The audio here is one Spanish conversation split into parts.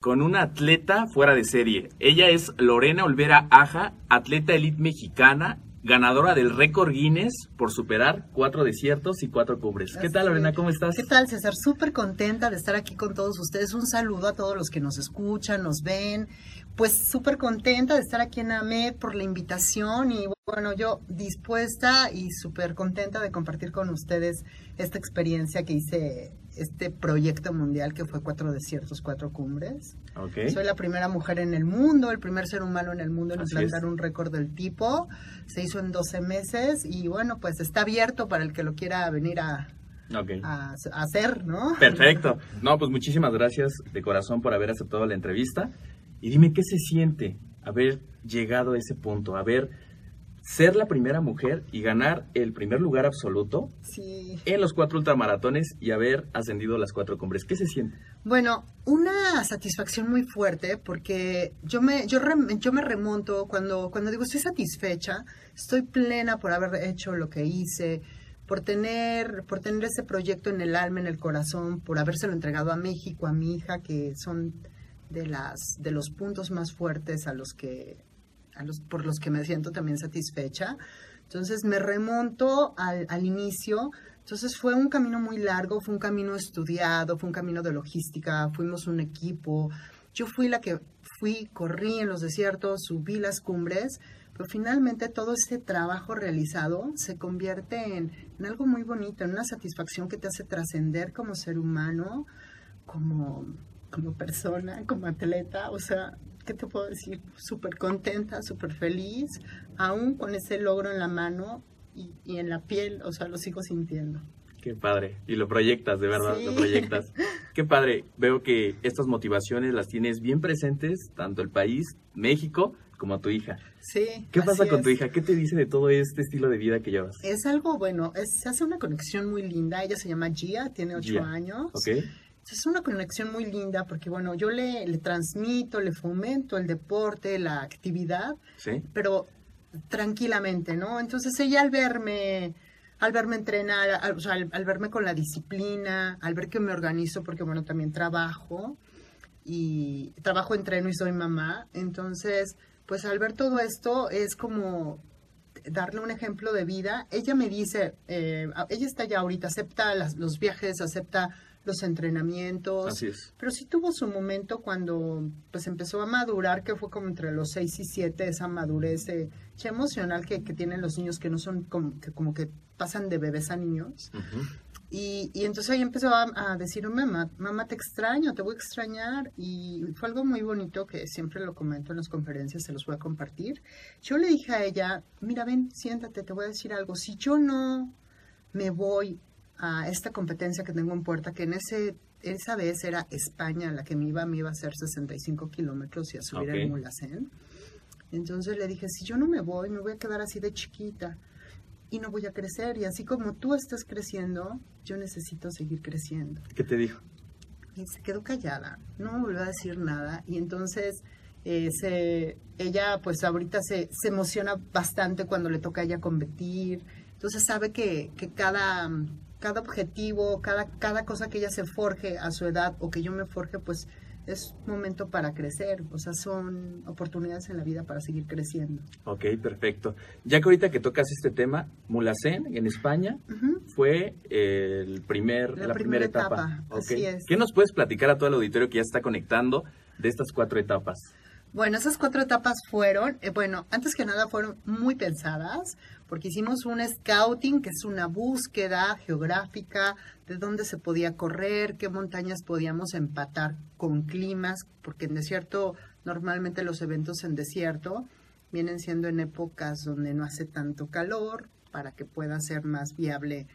con una atleta fuera de serie. Ella es Lorena Olvera Aja, atleta elite mexicana, ganadora del récord Guinness por superar cuatro desiertos y cuatro cubres. ¿Qué tal, Lorena? ¿Cómo estás? ¿Qué tal, César? Súper contenta de estar aquí con todos ustedes. Un saludo a todos los que nos escuchan, nos ven. Pues súper contenta de estar aquí en AMED por la invitación y bueno, yo dispuesta y súper contenta de compartir con ustedes esta experiencia que hice este proyecto mundial que fue Cuatro Desiertos, Cuatro Cumbres. Soy la primera mujer en el mundo, el primer ser humano en el mundo en implantar un récord del tipo. Se hizo en 12 meses y bueno, pues está abierto para el que lo quiera venir a, a, hacer, ¿no? Perfecto. No, pues muchísimas gracias de corazón por haber aceptado la entrevista. Y dime, ¿qué se siente haber llegado a ese punto? Haber ser la primera mujer y ganar el primer lugar absoluto en los cuatro ultramaratones y haber ascendido las cuatro cumbres. ¿Qué se siente? Bueno, una satisfacción muy fuerte porque yo me, yo, yo me remonto cuando, cuando digo estoy satisfecha, estoy plena por haber hecho lo que hice, por tener, por tener ese proyecto en el alma, en el corazón, por habérselo entregado a México, a mi hija, que son de las, de los puntos más fuertes a los que por los que me siento también satisfecha. Entonces me remonto al, al inicio. Entonces fue un camino muy largo, fue un camino estudiado, fue un camino de logística, fuimos un equipo. Yo fui la que fui, corrí en los desiertos, subí las cumbres, pero finalmente todo este trabajo realizado se convierte en, en algo muy bonito, en una satisfacción que te hace trascender como ser humano, como, como persona, como atleta. O sea, ¿qué te puedo decir? Súper contenta, súper feliz, aún con ese logro en la mano y, en la piel, o sea, lo sigo sintiendo. Qué padre. Y lo proyectas, de verdad, lo proyectas. Qué padre. Veo que estas motivaciones las tienes bien presentes, tanto el país, México, como a tu hija. Sí. ¿Qué pasa con tu hija? ¿Qué te dice de todo este estilo de vida que llevas? Es algo bueno, se hace una conexión muy linda. Ella se llama Gia, tiene ocho años. Es una conexión muy linda porque, bueno, yo le, le transmito, le fomento el deporte, la actividad, pero tranquilamente, ¿no? Entonces ella al verme, al verme entrenar, al, o sea, al, verme con la disciplina, al ver que me organizo, porque, bueno, también trabajo y trabajo, entreno y soy mamá, entonces, pues al ver todo esto es como darle un ejemplo de vida. Ella me dice, eh, ella está ya ahorita, acepta los viajes, acepta los entrenamientos. Así es. Pero sí tuvo su momento cuando pues empezó a madurar, que fue como entre los 6 y 7, esa madurez eh, emocional que, tienen los niños que no son como que, como que pasan de bebés a niños. y, y, entonces ahí empezó a, a decir, mamá, mamá, te extraño, te voy a extrañar. Y fue algo muy bonito que siempre lo comento en las conferencias, se los voy a compartir. Yo le dije a ella, mira, ven, siéntate, te voy a decir algo. Si yo no me voy a esta competencia que tengo en puerta, que en ese esa vez era España la que me iba, me iba a hacer 65 kilómetros y a subir el Mulacén. Entonces le dije, si yo no me voy, me voy a quedar así de chiquita y no voy a crecer. Y así como tú estás creciendo, yo necesito seguir creciendo. ¿Qué te dijo? Y se quedó callada, no me volvió a decir nada. Y entonces Eh, se, ella pues ahorita se, se emociona bastante cuando le toca a ella competir. Entonces sabe que, que cada, cada objetivo, cada, cada cosa que ella se forje a su edad o que yo me forje, pues es momento para crecer, o sea, son oportunidades en la vida para seguir creciendo. Ok, perfecto. Ya que ahorita que tocas este tema, Mulacén en España fue el primer, la, primera, etapa. ¿Qué nos puedes platicar a todo el auditorio que ya está conectando de estas cuatro etapas? Bueno, esas cuatro etapas fueron, eh, bueno, antes que nada fueron muy pensadas, porque hicimos un scouting, que es una búsqueda geográfica de dónde se podía correr, qué montañas podíamos empatar con climas, porque en desierto, normalmente los eventos en desierto vienen siendo en épocas donde no hace tanto calor, para que pueda ser más viable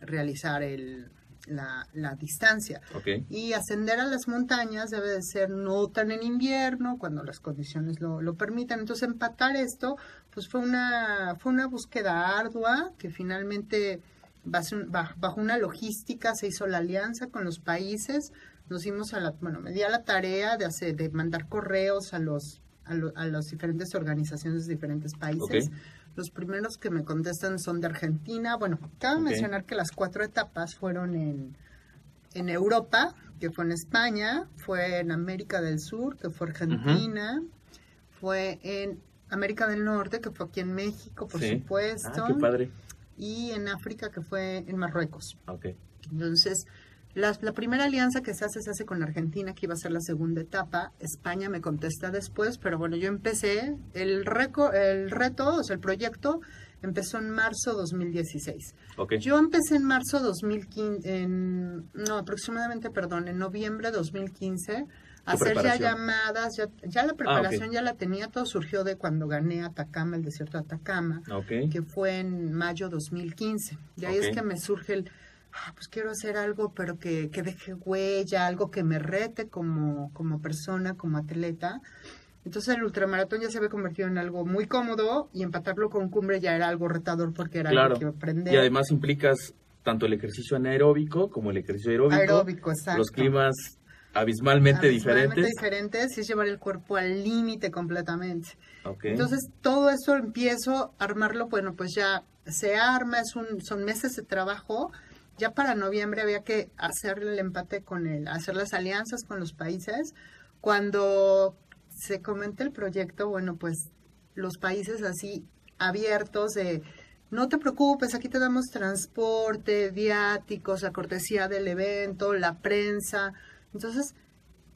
realizar el, la, la distancia. Y ascender a las montañas debe de ser no tan en invierno, cuando las condiciones lo, lo permitan. Entonces, empatar esto, pues fue una, fue una búsqueda ardua que finalmente bajo una logística se hizo la alianza con los países, nos dimos a la, bueno, me di a la tarea de hacer, de mandar correos a los, a, a las diferentes organizaciones de diferentes países. Los primeros que me contestan son de Argentina. Bueno, cabe mencionar que las cuatro etapas fueron en, en Europa, que fue en España, fue en América del Sur, que fue Argentina, fue en América del Norte, que fue aquí en México, por supuesto. Ah, qué padre. Y en África, que fue en Marruecos. Ok. Entonces, la, primera alianza que se hace se hace con Argentina, que iba a ser la segunda etapa. España me contesta después, pero bueno, yo empecé, el, el reto, o sea, el proyecto empezó en marzo 2016. Okay. Yo empecé en marzo 2015, en, no, aproximadamente, perdón, en noviembre 2015 hacer ya llamadas, ya, ya la ah, preparación ya la tenía, todo surgió de cuando gané Atacama, el desierto de Atacama, que fue en mayo 2015. De ahí es que me surge el, Ah, pues quiero hacer algo, pero que, que deje huella, algo que me rete como, como persona, como atleta. Entonces el ultramaratón ya se había convertido en algo muy cómodo y empatarlo con cumbre ya era algo retador porque era algo que aprender. Y además implicas tanto el ejercicio anaeróbico como el ejercicio aeróbico. Aeróbico, exacto. Los climas abismalmente, diferentes. diferentes y es llevar el cuerpo al límite completamente. Entonces todo eso empiezo a armarlo, bueno, pues ya se arma, es un, son meses de trabajo ya para noviembre había que hacer el empate con el, hacer las alianzas con los países. Cuando se comenta el proyecto, bueno, pues los países así abiertos de no te preocupes, aquí te damos transporte, viáticos, la cortesía del evento, la prensa. Entonces,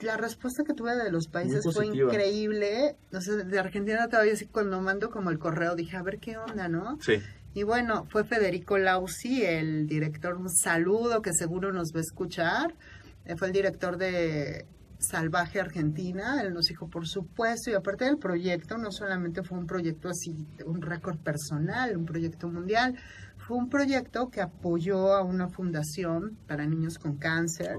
la respuesta que tuve de los países fue increíble. No sé, de Argentina todavía así cuando mando como el correo dije, a ver qué onda, ¿no? Sí. Y bueno, fue Federico Lausi, el director, un saludo que seguro nos va a escuchar. Eh, fue el director de Salvaje Argentina. Él nos dijo, por supuesto, y aparte del proyecto, no solamente fue un proyecto así, un récord personal, un proyecto mundial, fue un proyecto que apoyó a una fundación para niños con cáncer,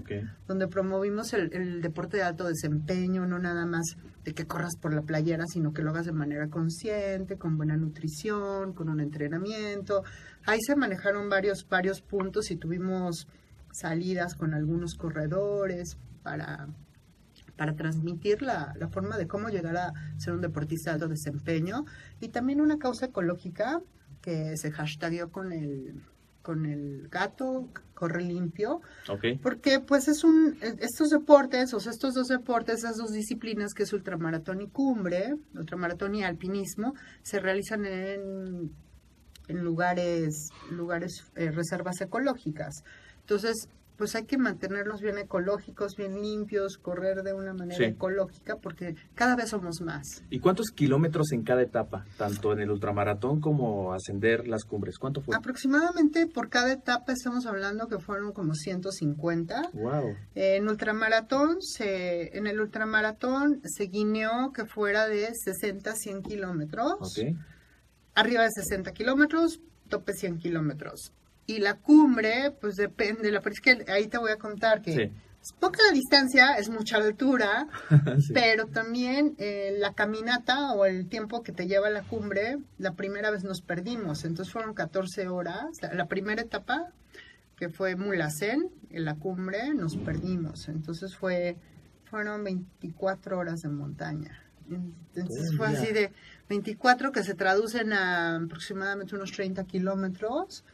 donde promovimos el, deporte de alto desempeño, no nada más de que corras por la playera, sino que lo hagas de manera consciente, con buena nutrición, con un entrenamiento. Ahí se manejaron varios, varios puntos y tuvimos salidas con algunos corredores para para transmitir la, la, forma de cómo llegar a ser un deportista de alto desempeño y también una causa ecológica que se hashtagueó con el con el gato corre limpio. Porque pues es un estos deportes, o sea, estos dos deportes, esas dos disciplinas que es ultramaratón y cumbre, ultramaratón y alpinismo, se realizan en, en lugares lugares eh, reservas ecológicas. Entonces, pues hay que mantenerlos bien ecológicos, bien limpios, correr de una manera ecológica, porque cada vez somos más. ¿Y cuántos kilómetros en cada etapa, tanto en el ultramaratón como ascender las cumbres? ¿Cuánto fue? Aproximadamente por cada etapa estamos hablando que fueron como 150. Wow. en ultramaratón, se, en el ultramaratón se guineó que fuera de 60 a 100 kilómetros. Arriba de 60 kilómetros, tope 100 kilómetros. Y la cumbre, pues depende, la es que ahí te voy a contar que es poca la distancia, es mucha altura, pero también eh, la caminata o el tiempo que te lleva a la cumbre, la primera vez nos perdimos, entonces fueron 14 horas, la, primera etapa que fue Mulacén, en la cumbre, nos perdimos, entonces fue, fueron 24 horas de montaña. Entonces fue así de 24 que se traducen a aproximadamente unos 30 kilómetros.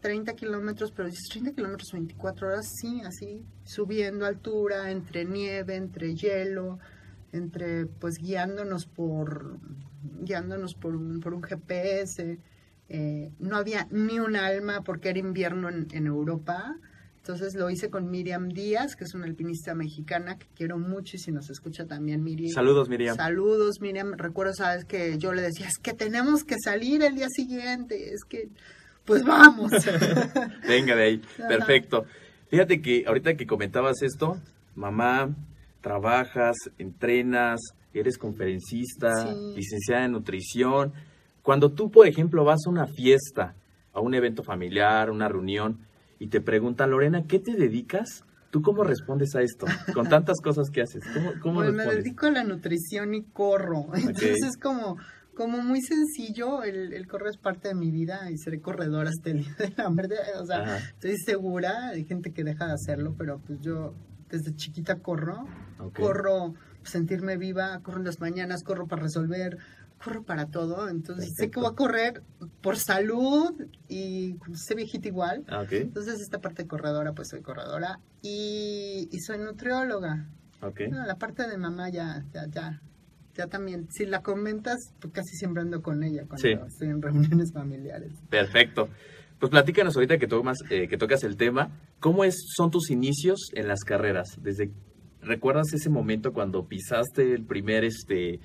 30 kilómetros, pero dices 30 kilómetros 24 horas, sí, así, subiendo altura, entre nieve, entre hielo, entre, pues, guiándonos por, guiándonos por un, por un GPS. eh, no había ni un alma porque era invierno en, en Europa. Entonces lo hice con Miriam Díaz, que es una alpinista mexicana que quiero mucho y si nos escucha también Miriam. Saludos, Miriam. Saludos, Miriam. Recuerdo, sabes, que yo le decía, es que tenemos que salir el día siguiente, es que, pues vamos. Venga de ahí. Ajá. Perfecto. Fíjate que ahorita que comentabas esto, mamá, trabajas, entrenas, eres conferencista, Sí. licenciada en nutrición. Cuando tú, por ejemplo, vas a una fiesta, a un evento familiar, una reunión, y te preguntan, Lorena, ¿qué te dedicas? ¿Tú cómo respondes a esto? Con tantas cosas que haces. ¿Cómo, cómo Pues me dedico a la nutrición y corro. Entonces es como, como muy sencillo, el, el correr es parte de mi vida y seré corredora hasta el día de la muerte. O sea, Ajá. estoy segura, hay gente que deja de hacerlo, pero pues yo desde chiquita corro, Ok. corro sentirme viva, corro en las mañanas, corro para resolver, corro para todo. Entonces sé que voy a correr por salud y sé viejita igual. Ah, Entonces esta parte de corredora, pues soy corredora y, y soy nutrióloga. ok. No, la parte de mamá ya, ya, ya, ya también. Si la comentas, pues casi siempre ando con ella cuando Sí. estoy en reuniones familiares. Perfecto. Pues platícanos ahorita que, tomas, eh, que tocas el tema, ¿cómo es, son tus inicios en las carreras? Desde, ¿Recuerdas ese momento cuando pisaste el primer este,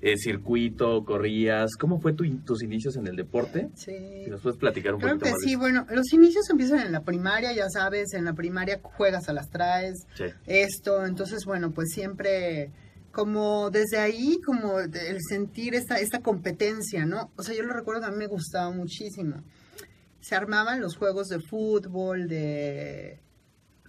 eh, circuito, corrías? ¿Cómo fue tu tus inicios en el deporte? Sí. Si nos puedes platicar un Creo poquito que más. sí, eso. bueno, los inicios empiezan en la primaria, ya sabes, en la primaria juegas a las traes, Sí. esto, entonces bueno, pues siempre como desde ahí, como el sentir esta, esta competencia, ¿no? O sea, yo lo recuerdo que a mí me gustaba muchísimo. Se armaban los juegos de fútbol, de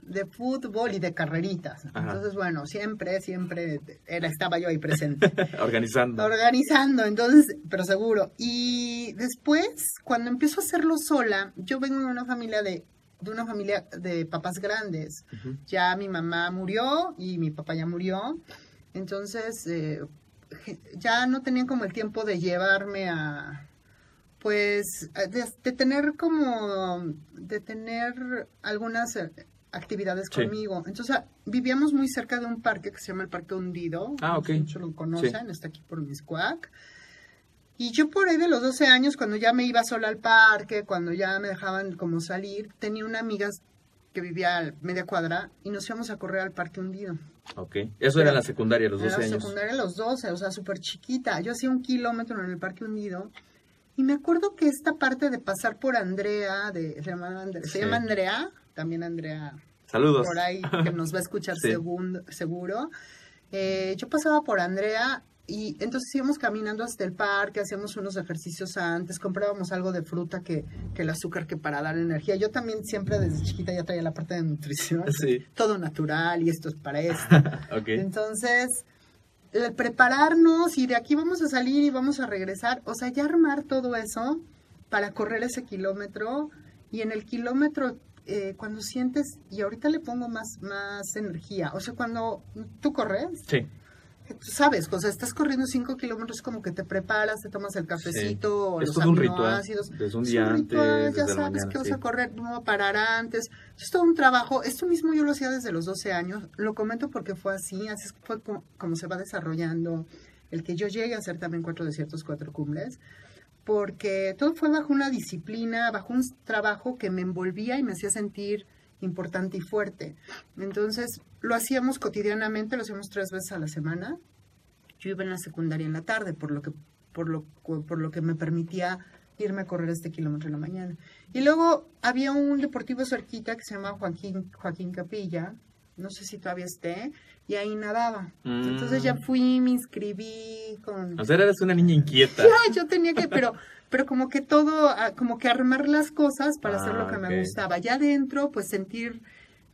de fútbol y de carreritas. Ajá. Entonces, bueno, siempre, siempre era, estaba yo ahí presente Organizando. organizando, entonces, pero seguro. Y después, cuando empiezo a hacerlo sola, yo vengo de una familia de, de una familia de papás grandes. Ya mi mamá murió y mi papá ya murió. Entonces, eh, ya no tenían como el tiempo de llevarme a, pues, de, de tener como, de tener algunas eh, actividades Sí. conmigo. Entonces, ah, vivíamos muy cerca de un parque que se llama el Parque Hundido. Ah, ok. muchos lo conocen, está aquí por Miscuac. Y yo por ahí de los 12 años, cuando ya me iba sola al parque, cuando ya me dejaban como salir, tenía una amiga que vivía a media cuadra y nos íbamos a correr al Parque Hundido. Ok. Eso era en la secundaria, los En 12 la años. secundaria a los 12, o sea, súper chiquita. Yo hacía un kilómetro en el Parque Hundido. Y me acuerdo que esta parte de pasar por Andrea, de, se, llama Andre- se Sí. llama Andrea, también Andrea Saludos. por ahí que nos va a escuchar Sí. segun- seguro. Eh, yo pasaba por Andrea y entonces íbamos caminando hasta el parque, hacíamos unos ejercicios antes, comprábamos algo de fruta que, que el azúcar que para dar energía. Yo también siempre desde chiquita ya traía la parte de nutrición. Sí. Todo natural y esto es para esto. Ok. Entonces, el prepararnos y de aquí vamos a salir y vamos a regresar, o sea, ya armar todo eso para correr ese kilómetro y en el kilómetro eh, cuando sientes, y ahorita le pongo más, más energía, o sea, cuando tú corres, Sí. Sabes, o sea, estás corriendo cinco kilómetros como que te preparas, te tomas el cafecito, o Es los un ritual. aminoácidos. Un Es día un ritual, ya sabes mañana, que vas sí. a correr, no va a parar antes. Es todo un trabajo. Esto mismo yo lo hacía desde los 12 años. Lo comento porque fue así, así fue como, como se va desarrollando el que yo llegue a hacer también cuatro desiertos, cuatro cumbres. Porque todo fue bajo una disciplina, bajo un trabajo que me envolvía y me hacía sentir importante y fuerte. Entonces, lo hacíamos cotidianamente, lo hacíamos tres veces a la semana yo iba en la secundaria en la tarde, por lo que, por lo, por lo que me permitía irme a correr este kilómetro en la mañana. Y luego había un deportivo cerquita que se llama Joaquín, Joaquín Capilla, no sé si todavía esté, y ahí nadaba. Mm. Entonces ya fui, me inscribí con... O sea, eres una niña inquieta. Yo tenía que, pero, pero como que todo, ah, como que armar las cosas para hacer lo Ah, que ok. me gustaba. Ya adentro, pues sentir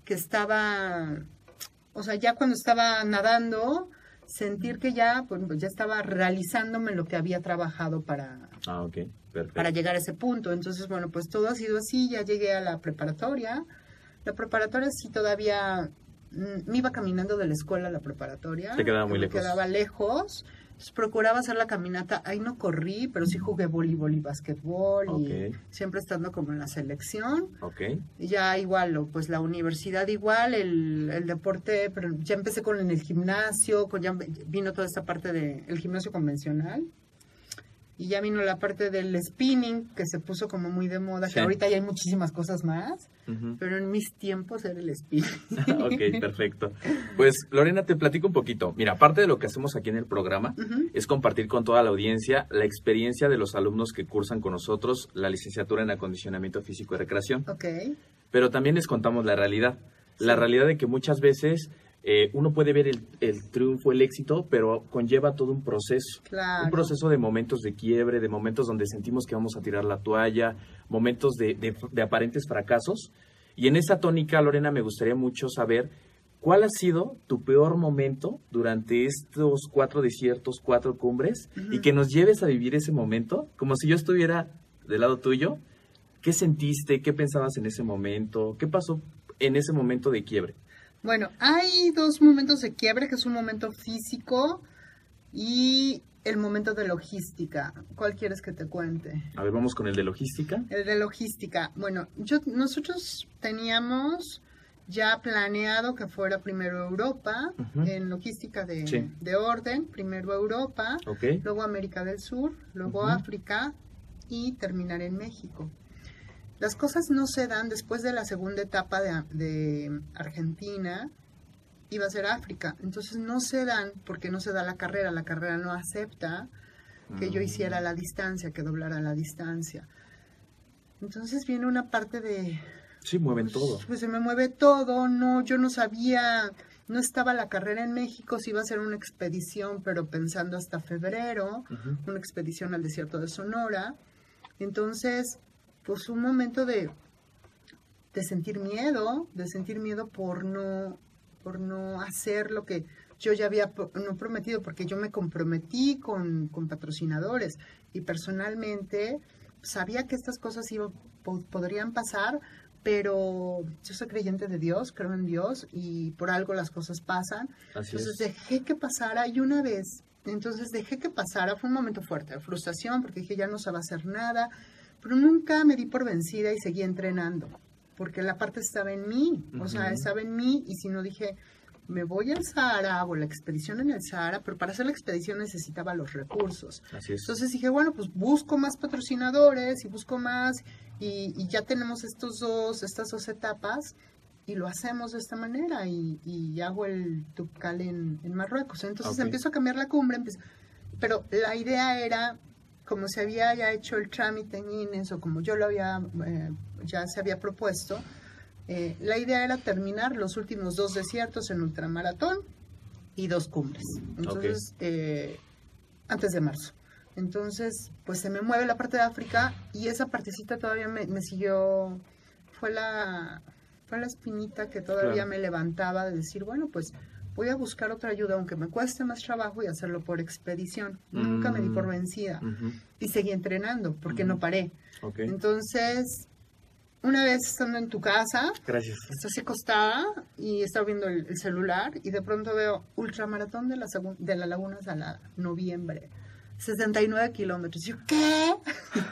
que estaba, o sea, ya cuando estaba nadando, sentir que ya, pues ya estaba realizándome lo que había trabajado para, Ah, ok. Perfecto. para llegar a ese punto. Entonces, bueno, pues todo ha sido así, ya llegué a la preparatoria. La preparatoria sí todavía mm, me iba caminando de la escuela a la preparatoria. Te quedaba muy me lejos. quedaba lejos. Entonces, procuraba hacer la caminata. Ahí no corrí, pero sí jugué voleibol y basquetbol. Y siempre estando como en la selección. Ok. Y ya igual, pues la universidad igual, el, el deporte, pero ya empecé con el gimnasio, con ya vino toda esta parte del gimnasio convencional. Y ya vino la parte del spinning, que se puso como muy de moda, Sí. que ahorita ya hay muchísimas cosas más, pero en mis tiempos era el spinning. ok, perfecto. Pues Lorena, te platico un poquito. Mira, aparte de lo que hacemos aquí en el programa, es compartir con toda la audiencia la experiencia de los alumnos que cursan con nosotros la licenciatura en acondicionamiento físico y recreación. Ok, Pero también les contamos la realidad. La realidad de que muchas veces eh, uno puede ver el, el triunfo, el éxito, pero conlleva todo un proceso. claro. Un proceso de momentos de quiebre, de momentos donde sentimos que vamos a tirar la toalla, momentos de, de- de aparentes fracasos. Y en esa tónica, Lorena, me gustaría mucho saber cuál ha sido tu peor momento durante estos cuatro desiertos, cuatro cumbres, y que nos lleves a vivir ese momento como si yo estuviera del lado tuyo. ¿Qué sentiste? ¿Qué pensabas en ese momento? ¿Qué pasó en ese momento de quiebre? Bueno, hay dos momentos de quiebre, que es un momento físico y el momento de logística. ¿Cuál quieres que te cuente? A ver, vamos con el de logística. El de logística. Bueno, yo, nosotros teníamos ya planeado que fuera primero Europa, en logística de, Sí. de orden, primero Europa, luego América del Sur, luego. África y terminar en México. Las cosas no se dan después de la segunda etapa de, de Argentina, iba a ser África. Entonces no se dan porque no se da la carrera, la carrera no acepta que yo Mm. hiciera la distancia, que doblara la distancia. Entonces viene una parte de... Sí, mueven pues, todo. Pues se me mueve todo, no, yo no sabía, no estaba la carrera en México, si iba a ser una expedición, pero pensando hasta febrero, una expedición al desierto de Sonora. Entonces, pues un momento de, de sentir miedo, de sentir miedo por no, por no hacer lo que yo ya había no prometido, porque yo me comprometí con, con patrocinadores y personalmente sabía que estas cosas iban, po- podrían pasar, pero yo soy creyente de Dios, creo en Dios y por algo las cosas pasan. Así Entonces es. dejé que pasara y una vez, entonces dejé que pasara, fue un momento fuerte, de frustración, porque dije ya no se va a hacer nada, pero nunca me di por vencida y seguí entrenando, porque la parte estaba en mí, o sea, Ujú. estaba en mí y si no dije, me voy al Sahara, hago la expedición en el Sahara, pero para hacer la expedición necesitaba los recursos. Así es. Entonces dije, bueno, pues busco más patrocinadores y busco más y, y ya tenemos estos dos, estas dos etapas y lo hacemos de esta manera y, y hago el Tupcal en, en Marruecos. Entonces Ok. empiezo a cambiar la cumbre, empiezo- pero la idea era, como se había ya hecho el trámite en INES o como yo lo había, eh, ya se había propuesto, eh, la idea era terminar los últimos dos desiertos en ultramaratón y dos cumbres. Entonces, eh, antes de marzo. Entonces, pues se me mueve la parte de África y esa partecita todavía me, me siguió, fue la, fue la espinita que todavía Claro. me levantaba de decir, bueno, pues voy a buscar otra ayuda, aunque me cueste más trabajo y hacerlo por expedición. Nunca me di por Mm. vencida Ujú. y seguí entrenando porque no paré. Ok. Entonces, una vez estando en tu casa, Gracias. Estás acostada y estaba viendo el, el celular y de pronto veo ultramaratón de la, de la Laguna Salada, noviembre, 69 kilómetros. Yo, ¿qué?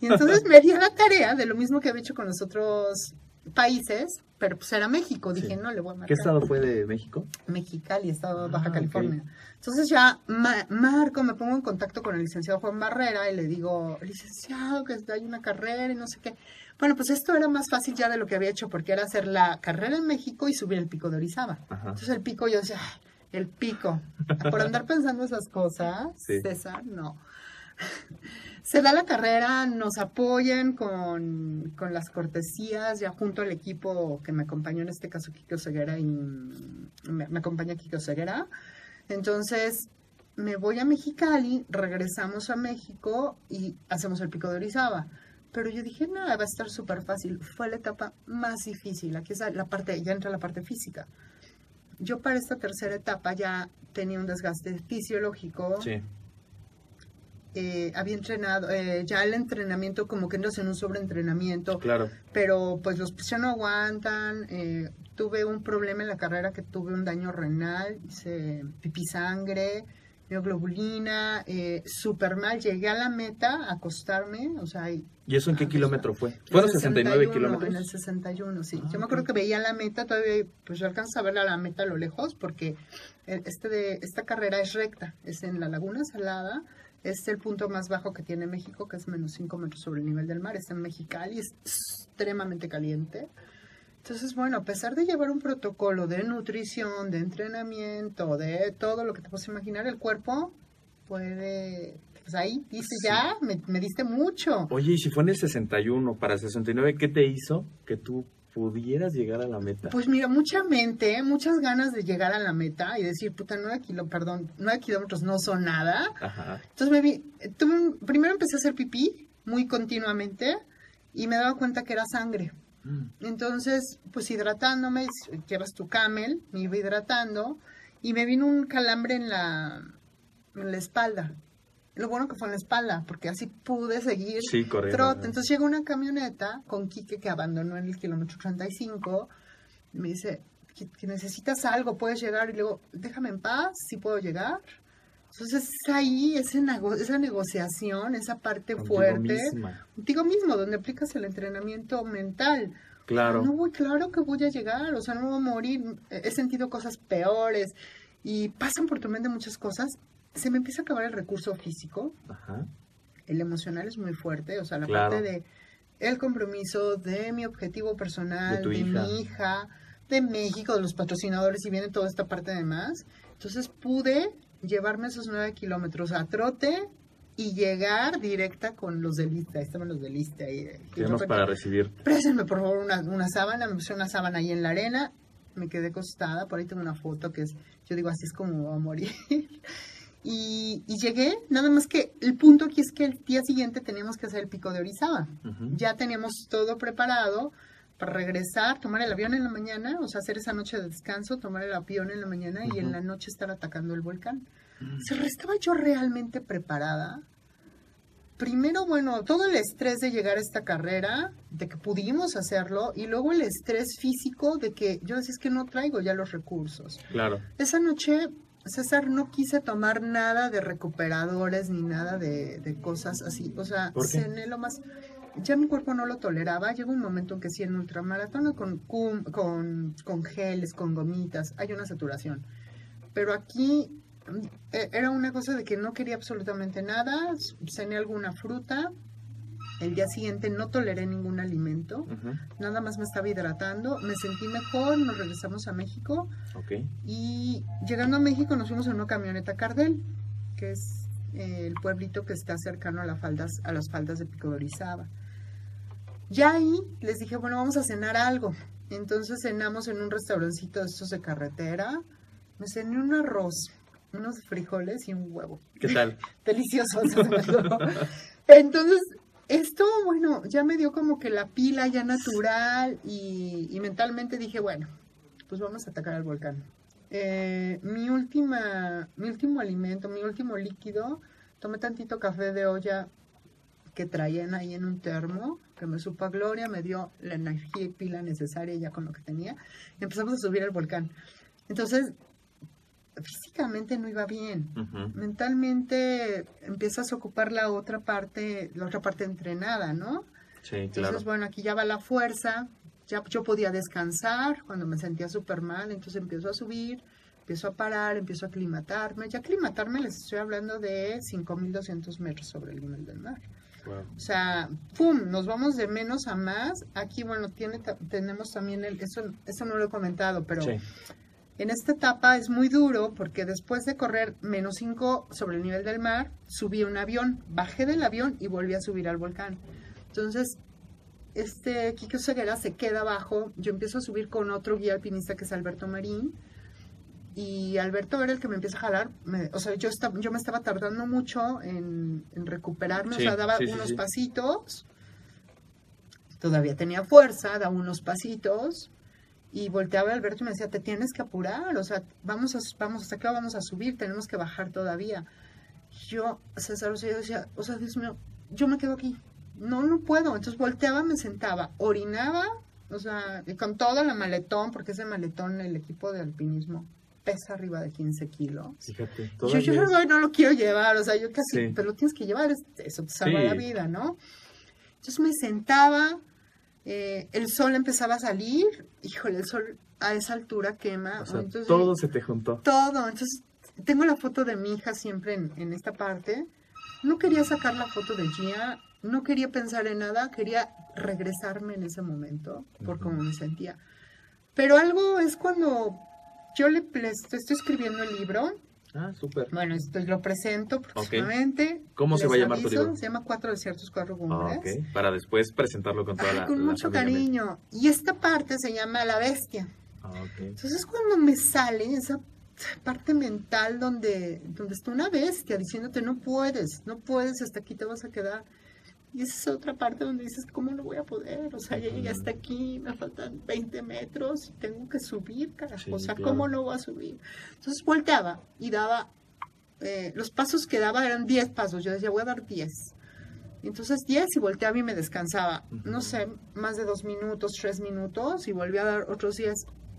Y entonces me di a la tarea de lo mismo que había hecho con los otros países, pero pues era México. Dije, Sí. no, le voy a marcar. ¿Qué estado fue de México? Mexicali, estado de Baja Ah. California. Entonces ya ma- marco, me pongo en contacto con el licenciado Juan Barrera y le digo, licenciado, que hay una carrera y no sé qué. Bueno, pues esto era más fácil ya de lo que había hecho porque era hacer la carrera en México y subir el pico de Orizaba. Ajá. Entonces el pico yo decía, "Ay, el pico. Por andar pensando esas cosas, Sí. César, no. Se da la carrera, nos apoyan con, con las cortesías, ya junto al equipo que me acompañó, en este caso Kiko Ceguera, y me, me acompaña Kiko Ceguera. Entonces, me voy a Mexicali, regresamos a México y hacemos el pico de Orizaba. Pero yo dije, nada, va a estar súper fácil. Fue la etapa más difícil. Aquí es la parte, ya entra la parte física. Yo para esta tercera etapa ya tenía un desgaste fisiológico Sí. Eh, había entrenado, eh, ya el entrenamiento como que entras en un sobreentrenamiento, Claro. pero pues los ya no aguantan. eh, tuve un problema en la carrera que tuve un daño renal, hice pipí sangre, mioglobulina, eh, súper mal. Llegué a la meta a acostarme, o sea, y- ¿Y eso en qué Ah, kilómetro fue? en ¿Fueron el 69 61, kilómetros? En el 61, sí. Ah, Yo me acuerdo que veía la meta, todavía, pues yo alcanzo a ver la meta a lo lejos, porque el- este de, esta carrera es recta, es en la Laguna Salada, es el punto más bajo que tiene México, que es menos 5 metros sobre el nivel del mar, es en Mexicali, es extremadamente caliente. Entonces, bueno, a pesar de llevar un protocolo de nutrición, de entrenamiento, de todo lo que te puedes imaginar, el cuerpo puede, pues ahí dice Sí. ya, me, me diste mucho. Oye, y si fue en el 61 para el 69, ¿qué te hizo que tú pudieras llegar a la meta? Pues mira, mucha mente, muchas ganas de llegar a la meta y decir, puta, nueve kilómetros, perdón, nueve kilómetros no son nada. Ajá. Entonces me vi, tuve un- primero empecé a hacer pipí muy continuamente y me daba cuenta que era sangre. Mm. Entonces, pues hidratándome, llevas tu camel, me iba hidratando y me vino un calambre en la, en la espalda. Lo bueno que fue en la espalda, porque así pude seguir Sí, correcto. trote. Entonces llega una camioneta con Quique que abandonó en el kilómetro 35. y Me dice, que, que necesitas algo, puedes llegar. Y luego, déjame en paz, si puedo llegar. Entonces es ahí ese nego- esa negociación, esa parte Contigo fuerte. misma. Contigo mismo, donde aplicas el entrenamiento mental. Claro. No voy, claro que voy a llegar, o sea, no voy a morir. He sentido cosas peores y pasan por tu mente muchas cosas. Se me empieza a acabar el recurso físico, Ajá. el emocional es muy fuerte, o sea, la Claro. parte de el compromiso, de mi objetivo personal, De de, hija. mi hija, de México, de los patrocinadores y viene toda esta parte de más. Entonces pude llevarme esos nueve kilómetros a trote y llegar directa con los de lista. Ahí estaban los de lista. Ahí, y de para recibir. Préstenme por favor una, una sábana, me puse una sábana ahí en la arena, me quedé acostada, por ahí tengo una foto que es, yo digo, así es como voy a morir. Y, y llegué, nada más que el punto aquí es que el día siguiente teníamos que hacer el pico de Orizaba. Ya teníamos todo preparado para regresar, tomar el avión en la mañana, o sea, hacer esa noche de descanso, tomar el avión en la mañana y en la noche estar atacando el volcán. Mm. O sea, ¿estaba yo realmente preparada? Primero, bueno, todo el estrés de llegar a esta carrera, de que pudimos hacerlo, y luego el estrés físico de que yo decía es que no traigo ya los recursos. Claro. Esa noche, César, no quise tomar nada de recuperadores ni nada de, de cosas así. O sea, cené lo más... Ya mi cuerpo no lo toleraba. Llegó un momento en que sí, en ultramaratón con, con, con geles, con gomitas, hay una saturación. Pero aquí mm, eh, era una cosa de que no quería absolutamente nada. Cené alguna fruta. El día siguiente no toleré ningún alimento. Nada más me estaba hidratando. Me sentí mejor. Nos regresamos a México. Ok. Y llegando a México nos fuimos en una camioneta Cardel, que es eh, el pueblito que está cercano a, las faldas, a las faldas de Pico de Orizaba. Ya ahí les dije, bueno, vamos a cenar algo. Entonces cenamos en un restaurancito de estos de carretera. Me cené un arroz, unos frijoles y un huevo. ¿Qué tal? Delicioso. Entonces, esto, bueno, ya me dio como que la pila ya natural y, mentalmente dije, bueno, pues vamos a atacar al volcán. Eh, mi última, mi último alimento, mi último líquido, tomé tantito café de olla que traían ahí en un termo, que me supo a gloria, me dio la energía y pila necesaria ya con lo que tenía, empezamos a subir al volcán. Entonces, físicamente no iba bien mentalmente empiezas a ocupar la otra parte, la otra parte entrenada, ¿no? Sí, Entonces, claro. bueno, aquí ya va la fuerza, ya yo podía descansar cuando me sentía súper mal, entonces empiezo a subir, empiezo a parar, empiezo a aclimatarme. Ya aclimatarme les estoy hablando de 5.200 metros sobre el nivel del mar. Wow. O sea, ¡pum! Nos vamos de menos a más. Aquí, bueno, tiene, tenemos también el, eso, eso no lo he comentado, pero Sí. En esta etapa es muy duro porque después de correr menos 5 sobre el nivel del mar, subí un avión, bajé del avión y volví a subir al volcán. Entonces, este Kike Ceguera se queda abajo, yo empiezo a subir con otro guía alpinista que es Alberto Marín. Y Alberto era el que me empieza a jalar. me- o sea, yo, me estaba tardando mucho en, en recuperarme. Sí, o sea, daba sí, unos sí. pasitos. Todavía tenía fuerza, daba unos pasitos y volteaba a Alberto y me decía, te tienes que apurar, o sea, vamos, a, vamos hasta acá, vamos a subir, tenemos que bajar todavía. Yo, César, o sea, yo decía, o sea, Dios mío, yo me quedo aquí. No, no puedo. Entonces volteaba, me sentaba, orinaba, o sea, y con todo el maletón, porque ese maletón, el equipo de alpinismo, pesa arriba de 15 kilos. Fíjate, Yo, yo no, no lo quiero llevar, o sea, yo casi, Sí. pero lo tienes que llevar, es- eso te salva Sí. la vida, ¿no? Entonces me sentaba, eh, el sol empezaba a salir, híjole, el sol a esa altura quema. o sea, entonces, todo se te juntó. todo. Entonces, tengo la foto de mi hija siempre en, en esta parte. No quería sacar la foto de Gia, no quería pensar en nada, quería regresarme en ese momento por cómo me sentía. Pero algo es cuando yo le, le estoy escribiendo el libro, Ah, súper. bueno, esto lo presento próximamente. ¿Cómo se va a llamar tu libro? Se llama Cuatro Desiertos, Cuatro Ah, Cumbres. ok. Para después presentarlo con toda Ay, la con mucho cariño. Y esta parte se llama La Bestia. Ah, ok. Entonces cuando me sale esa parte mental donde, donde está una bestia diciéndote no puedes, no puedes, hasta aquí te vas a quedar. Y esa es otra parte donde dices, ¿cómo no voy a poder? O sea, ya llegué hasta aquí, me faltan 20 metros y tengo que subir, carajo. Sí, o sea, claro. ¿cómo no voy a subir? Entonces volteaba y daba, eh, los pasos que daba eran 10 pasos. Yo decía, voy a dar 10. Entonces 10 y volteaba y me descansaba, no Ujú. sé, más de dos minutos, tres minutos y volví a dar otros 10.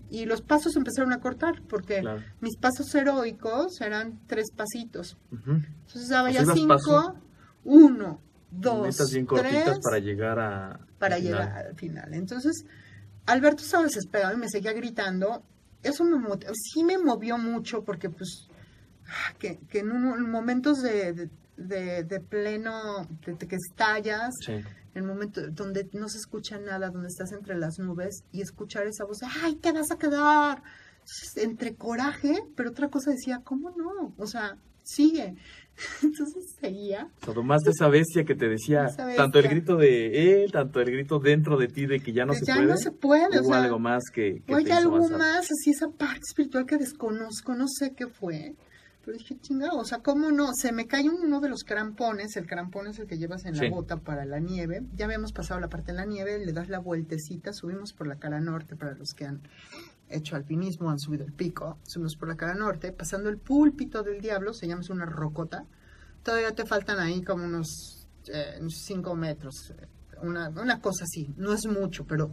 Y los pasos empezaron a cortar porque Claro. mis pasos heroicos eran tres pasitos. Ujú. Entonces daba ya sea, ibas cinco, paso- uno, dos, Metas bien cortitas tres, para llegar a. para al final. llegar al final. Entonces, Alberto estaba desesperado y me seguía gritando. Eso me sí me movió mucho porque pues ah, que, que en, un- en momentos de, de, de- de pleno, que estallas, Sí. en momento donde no se escucha nada, donde estás entre las nubes y escuchar esa voz, ¡ay, te vas a quedar! Entonces, entre coraje, pero otra cosa decía, ¿cómo no? O sea, sigue. Entonces seguía. O sea, tomaste esa bestia que te decía, tanto el grito de él, tanto el grito dentro de ti de que ya no se ya puede. no se puede. o Hubo sea, algo más que, que o hay algo avanzar. más, así esa parte espiritual que desconozco, no sé qué fue. Pero dije, chingado, o sea, ¿cómo no? Se me cae uno de los crampones, el crampón es el que llevas en Sí. la bota para la nieve. Ya habíamos pasado la parte de la nieve, le das la vueltecita, subimos por la cara norte para los que han hecho alpinismo, han subido el pico, subimos por la cara norte, pasando el púlpito del diablo, se llama una rocota. Todavía te faltan ahí como unos 5 metros, eh, una, una cosa así, no es mucho, pero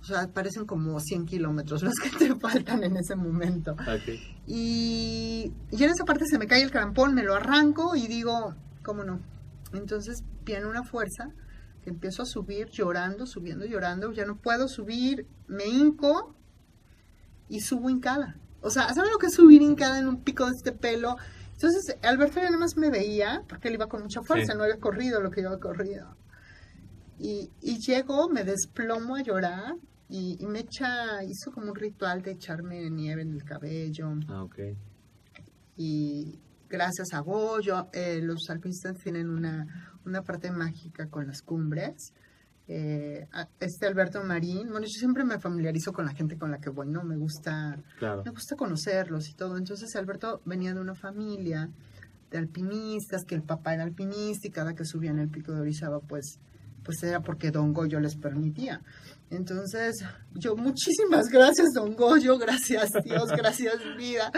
o sea, parecen como 100 kilómetros los que te faltan en ese momento. Ok. Y, y en esa parte se me cae el crampón, me lo arranco y digo, ¿cómo no? Entonces viene una fuerza que empiezo a subir llorando, subiendo, llorando, ya no puedo subir, me hinco y subo hincada. O sea, ¿saben lo que es subir hincada en un pico de este pelo? Entonces Alberto ya nada más me veía, porque él iba con mucha fuerza, Sí. no había corrido lo que yo había corrido. Y, y llego, me desplomo a llorar y, y me echa, hizo como un ritual de echarme nieve en el cabello Ah, ok. y gracias a Goyo, eh, los alpinistas tienen una, una parte mágica con las cumbres. Eh, este Alberto Marín, bueno, yo siempre me familiarizo con la gente con la que voy, ¿no? Me gusta, Claro. me gusta conocerlos y todo. Entonces Alberto venía de una familia de alpinistas, que el papá era alpinista y cada que subían el pico de Orizaba, pues, pues era porque Don Goyo les permitía. Entonces, yo, muchísimas gracias, Don Goyo, gracias Dios, gracias vida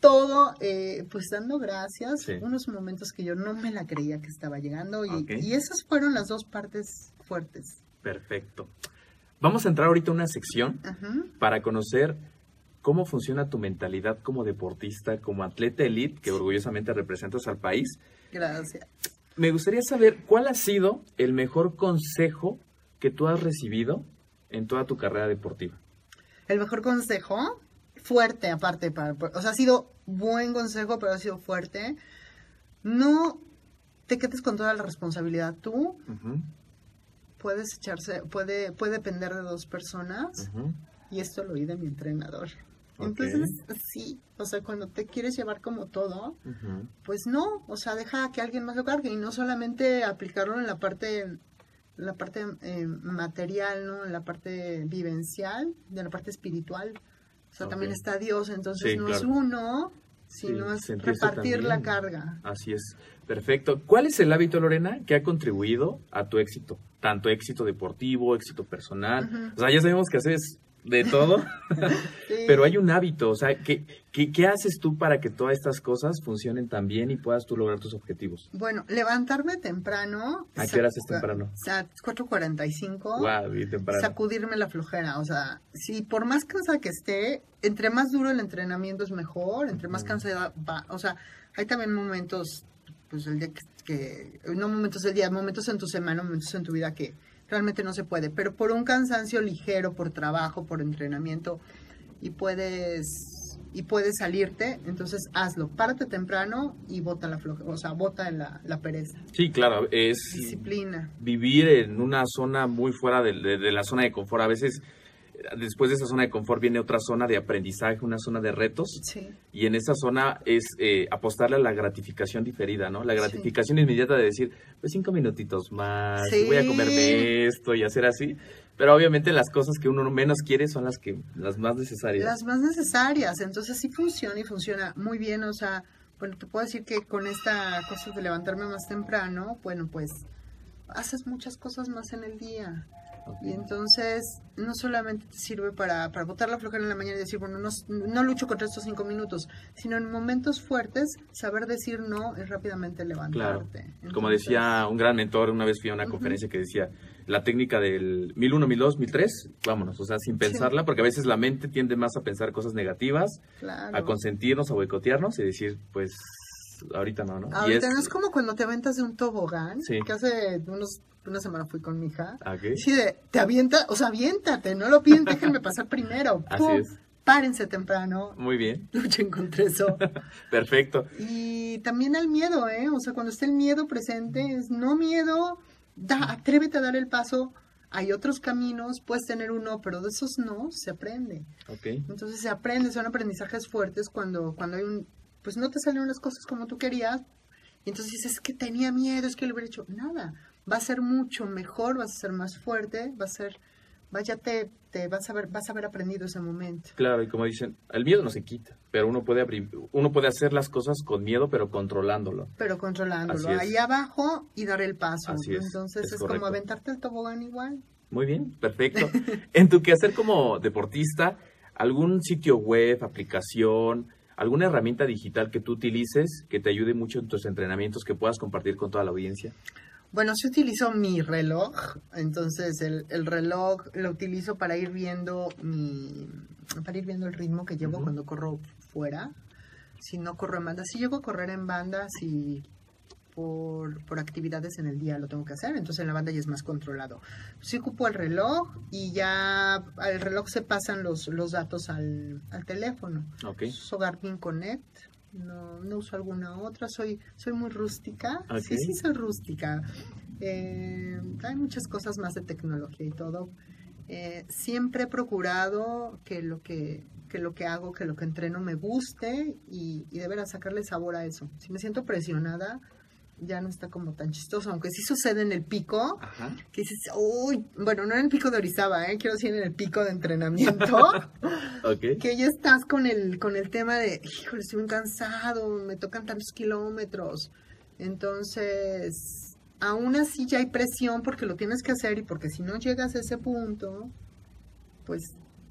todo, eh, pues dando gracias, Sí. unos momentos que yo no me la creía que estaba llegando y esas fueron las dos partes fuertes. Perfecto. Vamos a entrar ahorita a una sección Ajá. para conocer cómo funciona tu mentalidad como deportista, como atleta elite, que orgullosamente representas al país. Gracias. Me gustaría saber cuál ha sido el mejor consejo que tú has recibido en toda tu carrera deportiva. El mejor consejo, fuerte aparte, para, o sea, ha sido buen consejo, pero ha sido fuerte. No te quedes con toda la responsabilidad. Tú puedes echarse, puede, puede depender de dos personas. Y esto lo oí de mi entrenador. Entonces, sí, o sea, cuando te quieres llevar como todo, pues no, o sea, deja que alguien más lo cargue y no solamente aplicarlo en la parte, la parte eh, material, ¿no? En la parte vivencial, de la parte espiritual. O sea, también está Dios, entonces Sí, no claro. es uno, sino Sí, es repartir la carga. Así es. Perfecto. ¿Cuál es el hábito, Lorena, que ha contribuido a tu éxito? Tanto éxito deportivo, éxito personal. O sea, ya sabemos que haces de todo, Sí. pero hay un hábito, o sea, ¿qué, qué, qué haces tú para que todas estas cosas funcionen tan bien y puedas tú lograr tus objetivos? Bueno, levantarme temprano. ¿A qué horas es temprano? O sea, 4.45. Guau, bien temprano. Sacudirme la flojera. O sea, si por más cansada que esté, entre más duro el entrenamiento es mejor, entre más cansada va. O sea, hay también momentos, pues el día que, que- no momentos del día, momentos en tu semana, momentos en tu vida que realmente no se puede. Pero por un cansancio ligero, por trabajo, por entrenamiento, y puedes y puedes salirte, entonces hazlo. Párate temprano y bota la flojera, o sea, bota la, la pereza. Sí, claro, es Disciplina. vivir en una zona muy fuera de, de- de la zona de confort. A veces, después de esa zona de confort viene otra zona de aprendizaje, una zona de retos. Sí. Y en esa zona es eh, apostarle a la gratificación diferida, ¿no? La Sí. gratificación inmediata de decir, pues cinco minutitos más, Sí. voy a comerme esto y hacer así. Pero obviamente las cosas que uno menos quiere son las que las más necesarias. Las más necesarias, entonces sí funciona y funciona muy bien, o sea, bueno, te puedo decir que con esta cosa de levantarme más temprano, bueno, pues haces muchas cosas más en el día. Y entonces no solamente te sirve para, para botar la flojera en la mañana y decir, bueno, no, no lucho contra estos cinco minutos, sino en momentos fuertes, saber decir no es rápidamente Claro. levantarte. Como decía un gran mentor, una vez fui a una conferencia que decía, la técnica del 1001, 1002, 1003, vámonos, o sea, sin pensarla, porque a veces la mente tiende más a pensar cosas negativas, Claro. a consentirnos, a boicotearnos y decir, pues, ahorita no, ¿no? Y Ahorita no es como cuando te aventas de un tobogán, Sí. que hace unos, una semana fui con mi hija. ¿A qué? Sí, de, te avienta, o sea, aviéntate, no lo piensen, déjenme pasar primero. Así ¡Pum! es. Párense temprano, Muy bien, luchen contra eso. perfecto. y también al miedo, ¿eh? O sea, cuando esté el miedo presente, es no miedo, da, atrévete a dar el paso. Hay otros caminos, puedes tener uno, pero de esos no se aprende. Ok, Entonces se aprende, son aprendizajes fuertes cuando, cuando hay un, pues no te salieron las cosas como tú querías, y entonces dices, es que tenía miedo, es que lo hubiera hecho. Nada, va a ser mucho mejor, vas a ser más fuerte, va a ser, vaya, te, te vas a ver, vas a haber aprendido ese momento. claro, y como dicen, el miedo no se quita, pero uno puede, abrir- uno puede hacer las cosas con miedo, pero controlándolo. Pero controlándolo, ahí abajo y dar el paso. Así es, Entonces es es, como aventarte el tobogán igual. Muy bien, perfecto. en tu quehacer como deportista, ¿algún sitio web, aplicación, alguna herramienta digital que tú utilices que te ayude mucho en tus entrenamientos que puedas compartir con toda la audiencia? Bueno, sí utilizo mi reloj, entonces el, el reloj lo utilizo para ir viendo mi, para ir viendo el ritmo que llevo cuando corro fuera. Si no corro en banda, si llego a correr en banda, si por, por actividades en el día lo tengo que hacer, entonces en la banda ya es más controlado. Sí ocupo el reloj y ya al reloj se pasan los, los datos al, al teléfono. Ok. Uso Garmin Connect, no, no uso alguna otra, soy, soy muy rústica. Sí, sí, soy rústica. Eh, hay muchas cosas más de tecnología y todo. Eh, siempre he procurado que lo que, que lo que hago, que lo que entreno me guste y, y de veras sacarle sabor a eso. Si me siento presionada, ya no está como tan chistoso, aunque sí sucede en el pico, Ajá. que dices, uy, bueno, no en el pico de Orizaba, ¿eh? quiero decir en el pico de entrenamiento que ya estás con el, con el tema de, híjole, estoy muy cansado, me tocan tantos kilómetros. Entonces, aún así ya hay presión porque lo tienes que hacer y porque si no llegas a ese punto, pues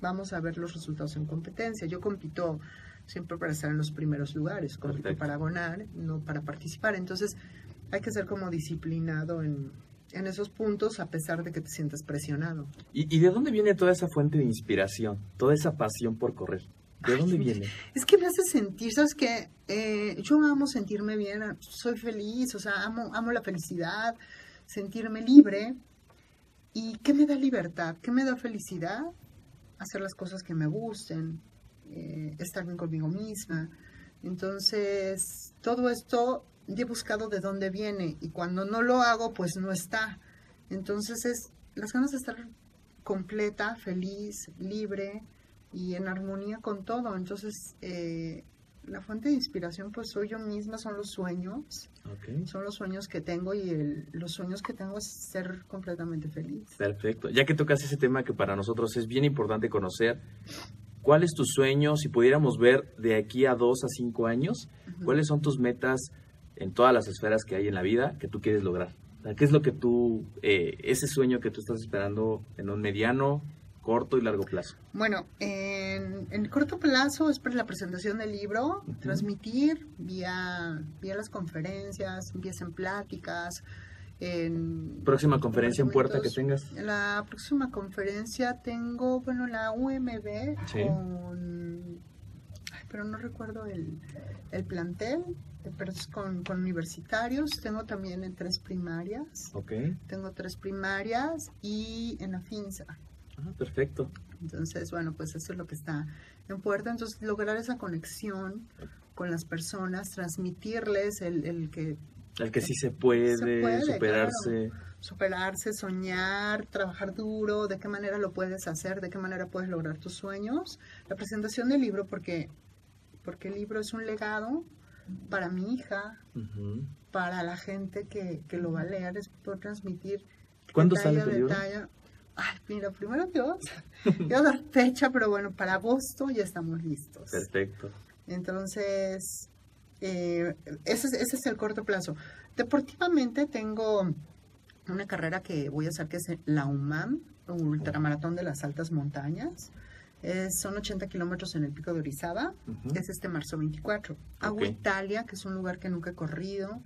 vamos a ver los resultados en competencia. Yo compito siempre para estar en los primeros lugares, compito para ganar, no para participar. Entonces, hay que ser como disciplinado en, en esos puntos a pesar de que te sientas presionado. ¿Y, y de dónde viene toda esa fuente de inspiración, toda esa pasión por correr? ¿De Ay, dónde viene? Es que me hace sentir, ¿sabes qué? Eh, yo amo sentirme bien, soy feliz, o sea, amo, amo la felicidad, sentirme libre. ¿Y qué me da libertad? ¿Qué me da felicidad? Hacer las cosas que me gusten, eh, estar bien conmigo misma. Entonces, todo esto he buscado de dónde viene y cuando no lo hago, pues no está. Entonces es las ganas de estar completa, feliz, libre y en armonía con todo. Entonces, eh, la fuente de inspiración, pues soy yo misma, son los sueños, son los sueños que tengo y el- los sueños que tengo es ser completamente feliz. Perfecto. Ya que tocas ese tema que para nosotros es bien importante conocer, ¿cuál es tu sueño? Si pudiéramos ver de aquí a dos a cinco años. ¿cuáles son tus metas en todas las esferas que hay en la vida que tú quieres lograr? O sea, ¿Qué es lo que tú, eh, ese sueño que tú estás esperando en un mediano corto y largo plazo? Bueno, en, en corto plazo es para la presentación del libro, transmitir vía, vía las conferencias, empiecen pláticas. En, Próxima conferencia en puerta que tengas. En la próxima conferencia tengo, bueno, la UMB Sí. con... ay, pero no recuerdo el, el plantel, pero es con, con universitarios. Tengo también en tres primarias. Ok. Tengo tres primarias y en la FINSA. Ah, perfecto. Entonces, bueno, pues eso es lo que está en puerta. Entonces, lograr esa conexión con las personas, transmitirles el, el que El que sí se puede, Se puede, superarse. superarse, soñar, trabajar duro, de qué manera lo puedes hacer, de qué manera puedes lograr tus sueños. La presentación del libro, porque, porque el libro es un legado para mi hija, Ujú. para la gente que, que lo va a leer, es poder transmitir. ¿Cuándo detalle sale tu libro? detalle. Ay, mira, primero Dios, a dar fecha, pero bueno, para agosto ya estamos listos. Perfecto. Entonces, eh, ese, es- ese es el corto plazo. Deportivamente tengo una carrera que voy a hacer que es la UMAM, Ultramaratón de las Altas Montañas. Eh, son 80 kilómetros en el pico de Orizaba. Es este marzo 24. Hago Ok. Italia, que es un lugar que nunca he corrido.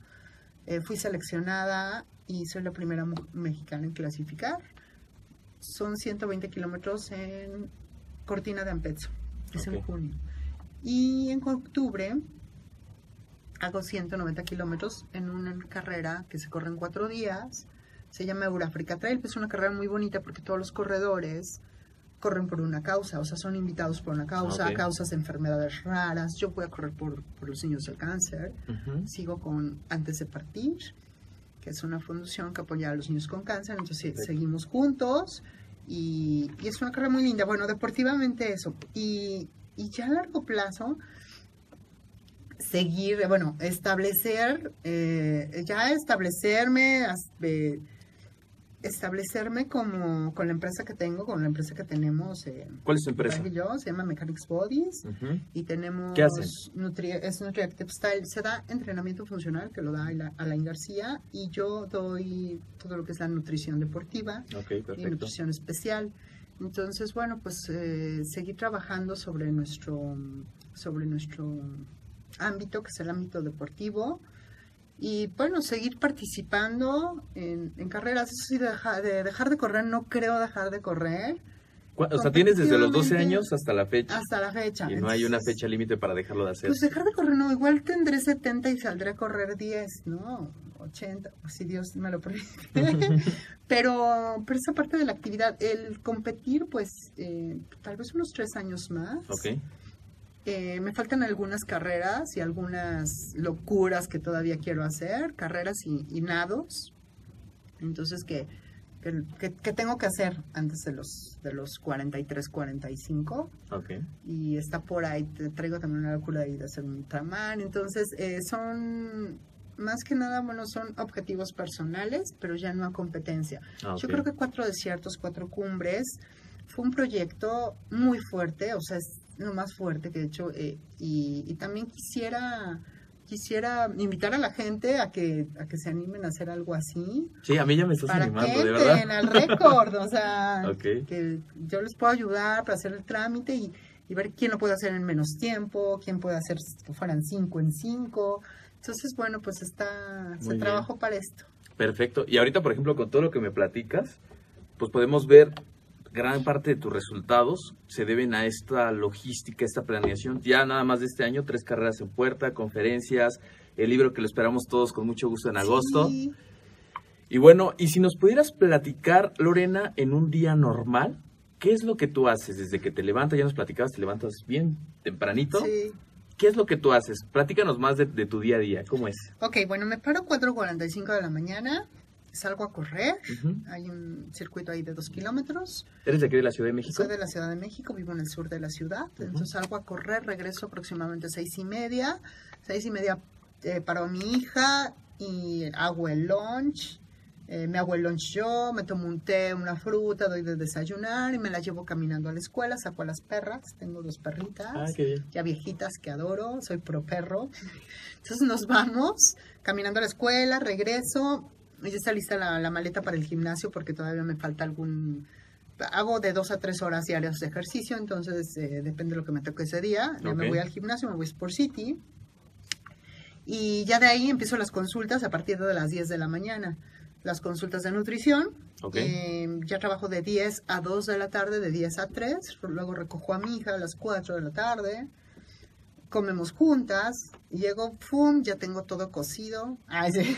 Eh, fui seleccionada y soy la primera mexicana en clasificar. Son 120 kilómetros en Cortina de Ampezzo. Es en junio. Y en octubre hago 190 kilómetros en una carrera que se corre en cuatro días. Se llama Eurafrica Trail. Es una carrera muy bonita porque todos los corredores corren por una causa, o sea, son invitados por una causa, Ok. causas de enfermedades raras. Yo voy a correr por, por los niños del cáncer. Ujú. Sigo con Antes de Partir, que es una fundación que apoya a los niños con cáncer. Entonces Perfecto. seguimos juntos y, y es una carrera muy linda. Bueno, deportivamente eso. Y, y ya a largo plazo, seguir, bueno, establecer, eh, ya establecerme, eh, establecerme como con la empresa que tengo, con la empresa que tenemos. Eh, ¿Cuál es tu empresa? Yo, se llama Mechanics Bodies y tenemos ¿Qué? Nutri, es NutriActive Style se da entrenamiento funcional que lo da Ala- Alain García y yo doy todo lo que es la nutrición deportiva y nutrición especial entonces bueno pues eh, seguir trabajando sobre nuestro sobre nuestro ámbito que es el ámbito deportivo y bueno seguir participando en, en carreras eso sí de dejar, de dejar de correr no creo dejar de correr O sea, tienes desde los 12 competitivamente, años hasta la fecha. hasta la fecha Y no hay una Entonces, fecha límite para dejarlo de hacer. Pues dejar de correr, no, igual tendré 70 y saldré a correr 10, ¿no? 80, pues si Dios me lo permite. pero, pero esa parte de la actividad, el competir, pues eh, tal vez unos tres años más. Ok. Eh, me faltan algunas carreras y algunas locuras que todavía quiero hacer, carreras y, y nados. Entonces, que, que, que- tengo que hacer antes de los, de los 43, 45 Ok. y está por ahí, te traigo también una locura ahí de hacer un ultraman, entonces eh, son, más que nada, bueno, son objetivos personales, pero ya no a competencia. Ah, Yo creo que Cuatro Desiertos, Cuatro Cumbres fue un proyecto muy fuerte, o sea, es lo más fuerte que he hecho, eh, y, y también quisiera... Quisiera invitar a la gente a que, a que se animen a hacer algo así, Sí, a mí ya me estás para animando, que de verdad. al récord, o sea, Ok. que yo les puedo ayudar para hacer el trámite y, y ver quién lo puede hacer en menos tiempo, quién puede hacer que fueran cinco en cinco. Entonces, bueno, pues está, se trabajó para esto. Perfecto. Y ahorita, por ejemplo, con todo lo que me platicas, pues podemos ver gran parte de tus resultados se deben a esta logística, esta planeación. Ya nada más de este año, tres carreras en puerta, conferencias, el libro que lo esperamos todos con mucho gusto en agosto. Sí. Y bueno, y si nos pudieras platicar, Lorena, en un día normal, ¿qué es lo que tú haces desde que te levantas? Ya nos platicabas, te levantas bien tempranito. Sí. ¿Qué es lo que tú haces? Platícanos más de, de tu día a día, ¿cómo es? Ok, bueno, me paro 4.45 de la mañana, salgo a correr. Hay un circuito ahí de dos kilómetros. ¿Eres de aquí de la Ciudad de México? Soy de la Ciudad de México, vivo en el sur de la ciudad. Entonces salgo a correr, regreso aproximadamente seis y media. Seis y media eh, paro a mi hija y hago el lunch. Eh, me hago el lunch yo, me tomo un té, una fruta, doy de desayunar y me la llevo caminando a la escuela. Saco a las perras, tengo dos perritas Ah, qué bien. ya viejitas que adoro, soy pro perro. Entonces nos vamos caminando a la escuela, regreso, ya está lista la, la maleta para el gimnasio porque todavía me falta algún hago de dos a tres horas diarias de ejercicio, entonces eh, depende de lo que me toque ese día. Ya me voy al gimnasio, me voy a Sport City. Y ya de ahí empiezo las consultas a partir de las 10 de la mañana. Las consultas de nutrición. Ok. Eh, ya trabajo de 10 a 2 de la tarde, de 10 a 3. Luego recojo a mi hija a las 4 de la tarde. Comemos juntas. Llego, ¡pum! Ya tengo todo cocido. Ay, sí.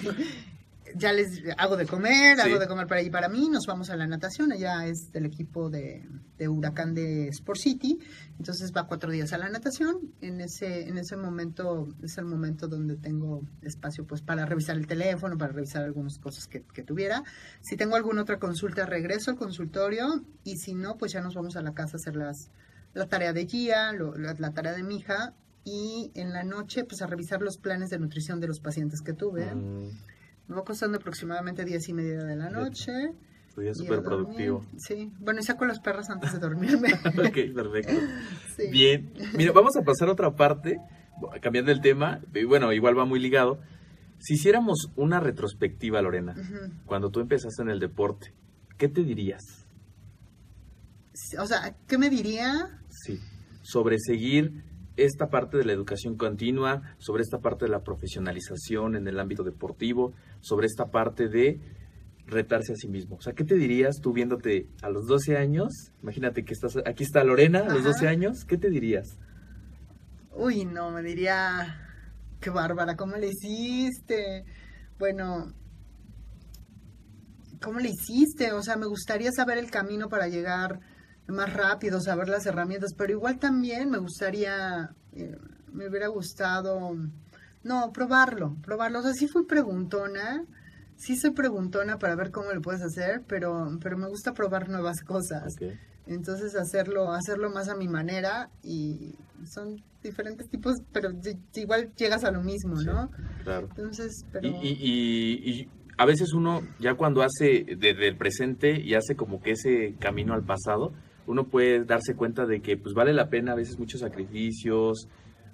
Ya les hago de comer, Sí. hago de comer para allí para mí. Nos vamos a la natación. Ella es del equipo de, de Huracán de Sport City. Entonces va cuatro días a la natación. En ese, en ese momento es el momento donde tengo espacio pues para revisar el teléfono, para revisar algunas cosas que, que tuviera. Si tengo alguna otra consulta, regreso al consultorio y si no, pues ya nos vamos a la casa a hacer las, la tarea de guía, lo- la, la tarea de mi hija y en la noche pues a revisar los planes de nutrición de los pacientes que tuve. Mm, va costando aproximadamente diez y media de la noche. tu día y a súper productivo. Sí, bueno, y saco las perras antes de dormirme. ok, perfecto. Sí. Bien, mira, vamos a pasar a otra parte, cambiando el tema, y bueno, igual va muy ligado. Si hiciéramos una retrospectiva, Lorena, cuando tú empezaste en el deporte, ¿qué te dirías? O sea, ¿qué me diría? Sí, sobre seguir esta parte de la educación continua, sobre esta parte de la profesionalización en el ámbito deportivo, sobre esta parte de retarse a sí mismo. O sea, ¿qué te dirías tú viéndote a los 12 años? Imagínate que estás, aquí está Lorena a los Ajá. 12 años, ¿qué te dirías? Uy, no, me diría, qué bárbara, ¿cómo le hiciste? Bueno, ¿cómo le hiciste? O sea, me gustaría saber el camino para llegar más rápido, saber las herramientas, pero igual también me gustaría, eh, me hubiera gustado, no, probarlo, probarlo. O sea, sí fui preguntona, sí soy preguntona para ver cómo lo puedes hacer, pero, pero me gusta probar nuevas cosas. Entonces hacerlo, hacerlo más a mi manera y son diferentes tipos, pero igual llegas a lo mismo, Sí, ¿no? Claro. Entonces, pero Y, y- y- y a veces uno, ya cuando hace desde el presente y hace como que ese camino al pasado, uno puede darse cuenta de que pues vale la pena a veces muchos sacrificios,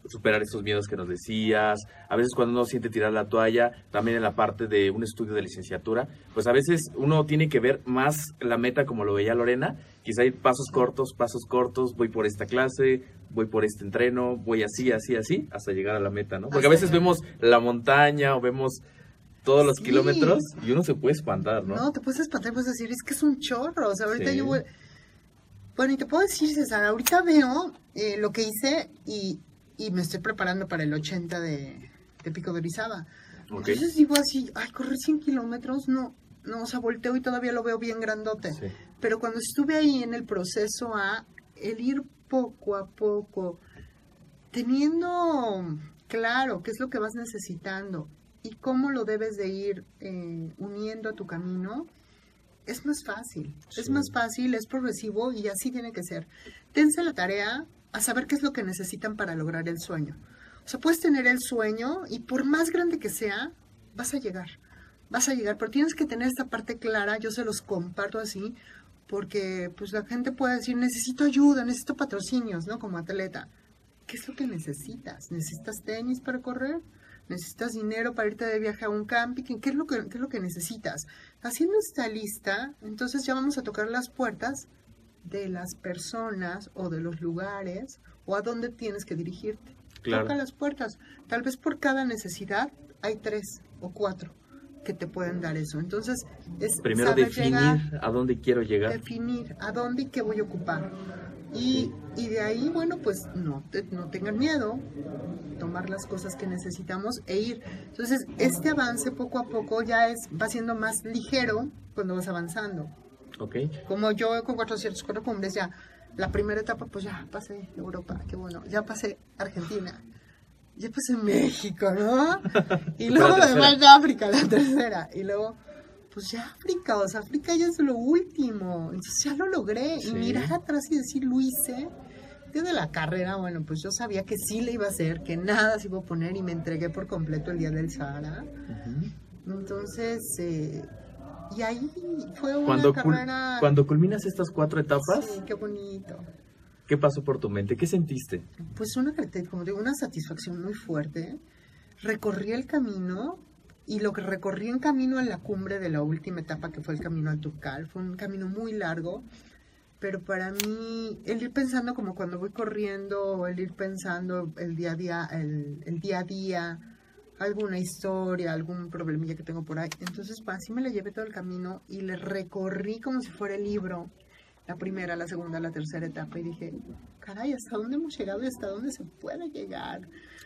superar estos miedos que nos decías, a veces cuando uno siente tirar la toalla, también en la parte de un estudio de licenciatura, pues a veces uno tiene que ver más la meta como lo veía Lorena, quizá ir pasos cortos, pasos cortos, voy por esta clase, voy por este entreno, voy así, así, así, hasta llegar a la meta, ¿no? Porque a veces vemos la montaña o vemos todos los Sí. kilómetros y uno se puede espantar, ¿no? no, te puedes espantar, puedes decir, es que es un chorro, o sea, ahorita Sí. yo voy... Bueno, y te puedo decir, César, ahorita veo eh, lo que hice y, y me estoy preparando para el 80 de, de Pico de Orizaba. Ok. Entonces digo así, ay, correr 100 kilómetros, no, no, o sea, volteo y todavía lo veo bien grandote. Sí. Pero cuando estuve ahí en el proceso a el ir poco a poco, teniendo claro qué es lo que vas necesitando y cómo lo debes de ir eh, uniendo a tu camino, es más fácil. Es más fácil, es progresivo y así tiene que ser. Dense la tarea a saber qué es lo que necesitan para lograr el sueño. O sea, puedes tener el sueño y por más grande que sea, vas a llegar. Vas a llegar, pero tienes que tener esta parte clara, yo se los comparto así, porque pues la gente puede decir, necesito ayuda, necesito patrocinios, ¿no? Como atleta. ¿Qué es lo que necesitas? ¿Necesitas tenis para correr? ¿Necesitas dinero para irte de viaje a un camping? ¿Qué es lo que, qué es lo que necesitas? Haciendo esta lista, entonces ya vamos a tocar las puertas de las personas o de los lugares o a dónde tienes que dirigirte. Claro. Toca las puertas. Tal vez por cada necesidad hay tres o cuatro que te pueden dar eso. Entonces, es Primero definir llegar, a dónde quiero llegar. definir a dónde y qué voy a ocupar. Y, y de ahí, bueno, pues no, te- no tengan miedo, tomar las cosas que necesitamos e ir. Entonces, este avance poco a poco ya es, va siendo más ligero cuando vas avanzando. Ok. Como yo con 404 cumbres ya, la primera etapa pues ya pasé Europa, qué bueno, ya pasé Argentina, ya pasé México, ¿no? Y luego me falta África, la tercera, y luego pues ya África, o sea, África ya es lo último, entonces ya lo logré, Sí. y mirar atrás y decir, lo hice, desde la carrera, bueno, pues yo sabía que sí le iba a hacer, que nada se iba a poner, y me entregué por completo el día del Sahara, entonces, eh, y ahí fue una Cuando, cul- cuando culminas estas cuatro etapas, Sí, qué bonito. ¿qué pasó por tu mente? ¿Qué sentiste? Pues una, como digo, una satisfacción muy fuerte. Recorrí el camino y lo que recorrí en camino a la cumbre de la última etapa, que fue el camino al Turcal, fue un camino muy largo. pero para mí el ir pensando como cuando voy corriendo, el ir pensando el día a día, el, el día a día, alguna historia, algún problemilla que tengo por ahí. Entonces, pues, así me la llevé todo el camino y le recorrí como si fuera el libro, la primera, la segunda, la tercera etapa, y dije, caray, ¿hasta dónde hemos llegado y hasta dónde se puede llegar?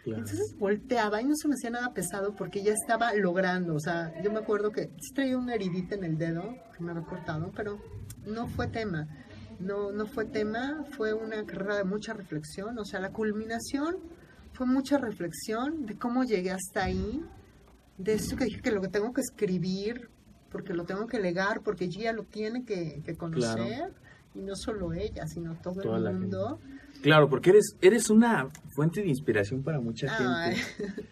Entonces volteaba y no se me hacía nada pesado porque ya estaba logrando, o sea, yo me acuerdo que sí traía una heridita en el dedo que me había cortado, pero no fue tema. No, no fue tema, fue una carrera de mucha reflexión, o sea, la culminación fue mucha reflexión de cómo llegué hasta ahí, de eso que dije que lo que tengo que escribir, porque lo tengo que legar, porque ella lo tiene que, conocer, y no solo ella, sino todo el mundo. Claro, porque eres, eres una fuente de inspiración para mucha gente.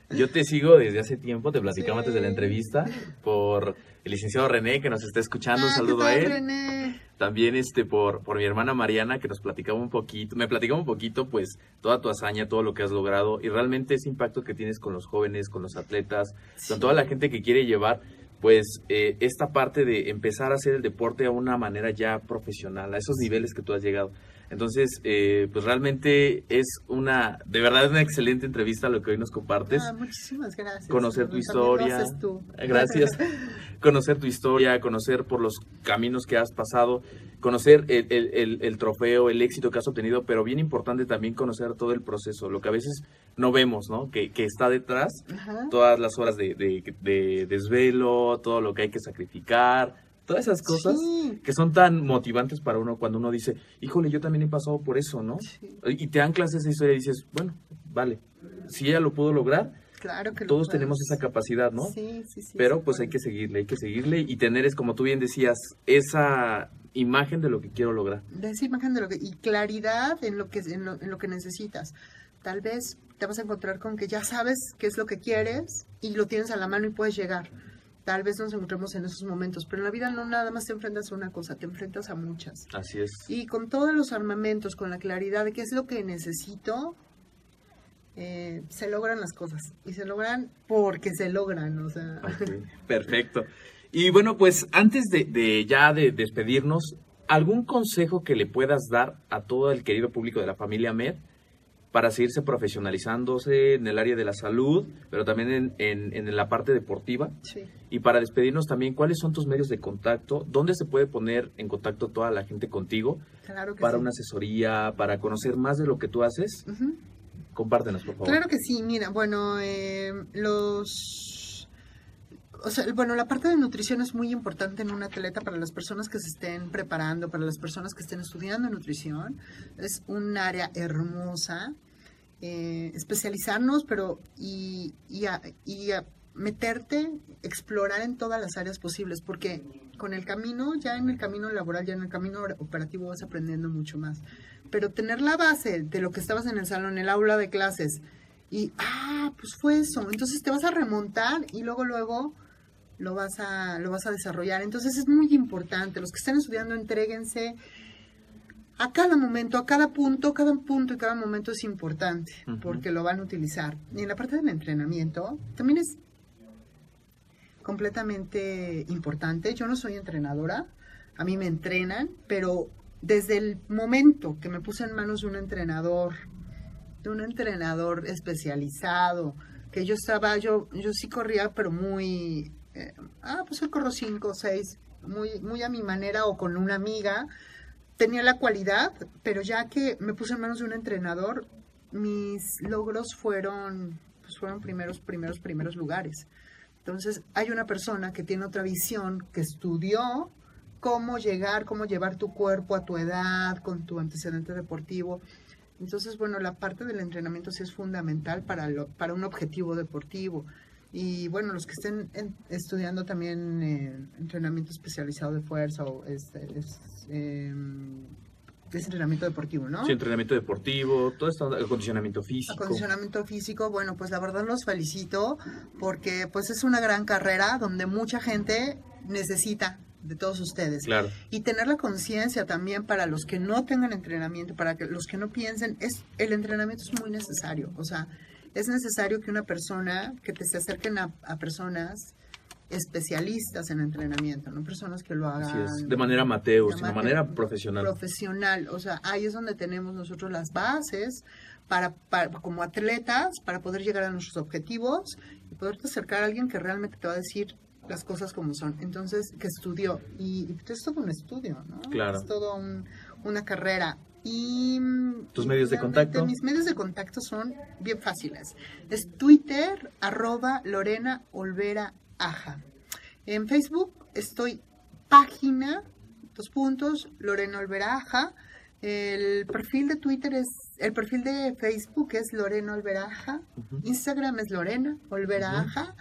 Yo te sigo desde hace tiempo, te platicaba antes de la entrevista, por el licenciado René, que nos está escuchando, un ah, saludo a él. René? También este por, por mi hermana Mariana, que nos platicaba un poquito, me platicaba un poquito, pues, toda tu hazaña, todo lo que has logrado, y realmente ese impacto que tienes con los jóvenes, con los atletas, con toda la gente que quiere llevar pues eh, esta parte de empezar a hacer el deporte a una manera ya profesional, a esos niveles que tú has llegado. Entonces, eh, pues realmente es una, de verdad es una excelente entrevista lo que hoy nos compartes. Ah, muchísimas gracias. Conocer tu historia. Gracias. conocer tu historia, conocer por los caminos que has pasado, conocer el, trofeo, el éxito que has obtenido, pero bien importante también conocer todo el proceso, lo que a veces no vemos, ¿no? Que, está detrás, todas las horas de, de desvelo, todo lo que hay que sacrificar todas esas cosas que son tan motivantes para uno cuando uno dice, híjole, yo también he pasado por eso, ¿no? Y te anclas esa historia y dices, bueno, vale, si ella lo pudo lograr, claro que todos tenemos esa capacidad, ¿no? Sí, sí, sí. Pero pues hay que seguirle, hay que seguirle y tener, es como tú bien decías, esa imagen de lo que quiero lograr. De esa imagen de lo que, y claridad en lo que, en lo, en lo que necesitas. Tal vez te vas a encontrar con que ya sabes qué es lo que quieres y lo tienes a la mano y puedes llegar tal vez nos encontremos en esos momentos, pero en la vida no nada más te enfrentas a una cosa, te enfrentas a muchas. Así es. Y con todos los armamentos, con la claridad de qué es lo que necesito, eh, se logran las cosas. Y se logran porque se logran, o sea. Perfecto. Y bueno, pues antes de, de ya de despedirnos, ¿algún consejo que le puedas dar a todo el querido público de la familia Med? Para seguirse profesionalizándose en el área de la salud, pero también en, en, la parte deportiva. Y para despedirnos también, ¿cuáles son tus medios de contacto? ¿Dónde se puede poner en contacto toda la gente contigo? para una asesoría, para conocer más de lo que tú haces. Compártenos, por favor. Claro que sí, mira, bueno, eh, los... O sea, bueno, la parte de nutrición es muy importante en un atleta para las personas que se estén preparando, para las personas que estén estudiando nutrición. Es un área hermosa eh, especializarnos, pero y, y, a, meterte, explorar en todas las áreas posibles, porque con el camino, ya en el camino laboral, ya en el camino operativo vas aprendiendo mucho más. Pero tener la base de lo que estabas en el salón, en el aula de clases, y, ah, pues fue eso. Entonces te vas a remontar y luego, luego lo vas a, lo vas a desarrollar. Entonces es muy importante. Los que están estudiando, entréguense, a cada momento, a cada punto, cada punto y cada momento es importante porque lo van a utilizar. Y en la parte del entrenamiento también es completamente importante. Yo no soy entrenadora, a mí me entrenan, pero desde el momento que me puse en manos de un entrenador, de un entrenador especializado, que yo estaba, yo, yo sí corría, pero muy, eh, ah, pues hoy corro cinco o seis, muy, muy a mi manera o con una amiga, tenía la cualidad, pero ya que me puse en manos de un entrenador, mis logros fueron, pues fueron primeros, primeros, primeros lugares. Entonces, hay una persona que tiene otra visión, que estudió cómo llegar, cómo llevar tu cuerpo a tu edad, con tu antecedente deportivo. Entonces, bueno, la parte del entrenamiento sí es fundamental para, lo, para un objetivo deportivo. Y bueno, los que estén estudiando también eh, entrenamiento especializado de fuerza o este, es, em, es entrenamiento deportivo, ¿no? Sí, entrenamiento deportivo, todo esto, acondicionamiento físico. Acondicionamiento físico, bueno, pues la verdad los felicito porque pues es una gran carrera donde mucha gente necesita de todos ustedes. Claro. Y tener la conciencia también para los que no tengan entrenamiento, para que los que no piensen, es el entrenamiento es muy necesario, o sea, es necesario que una persona, que te se acerquen a, personas especialistas en entrenamiento, no personas que lo hagan Así es, de manera amateur, sino de manera manera profesional. profesional. O sea, ahí es donde tenemos nosotros las bases para, para- como atletas para poder llegar a nuestros objetivos y poderte acercar a alguien que realmente te va a decir las cosas como son. Entonces, que estudió. Y, y es todo un estudio, ¿no? Claro. Es todo un- una carrera. Y ¿Tus medios de contacto? Mis medios de contacto son bien fáciles. Es Twitter, arroba Lorena Olvera Aja. En Facebook estoy página, dos puntos, Lorena Olvera Aja. El perfil de Twitter es, el perfil de Facebook es Lorena Olvera Aja. Ujú. Instagram es Lorena Olvera Ujú. Aja.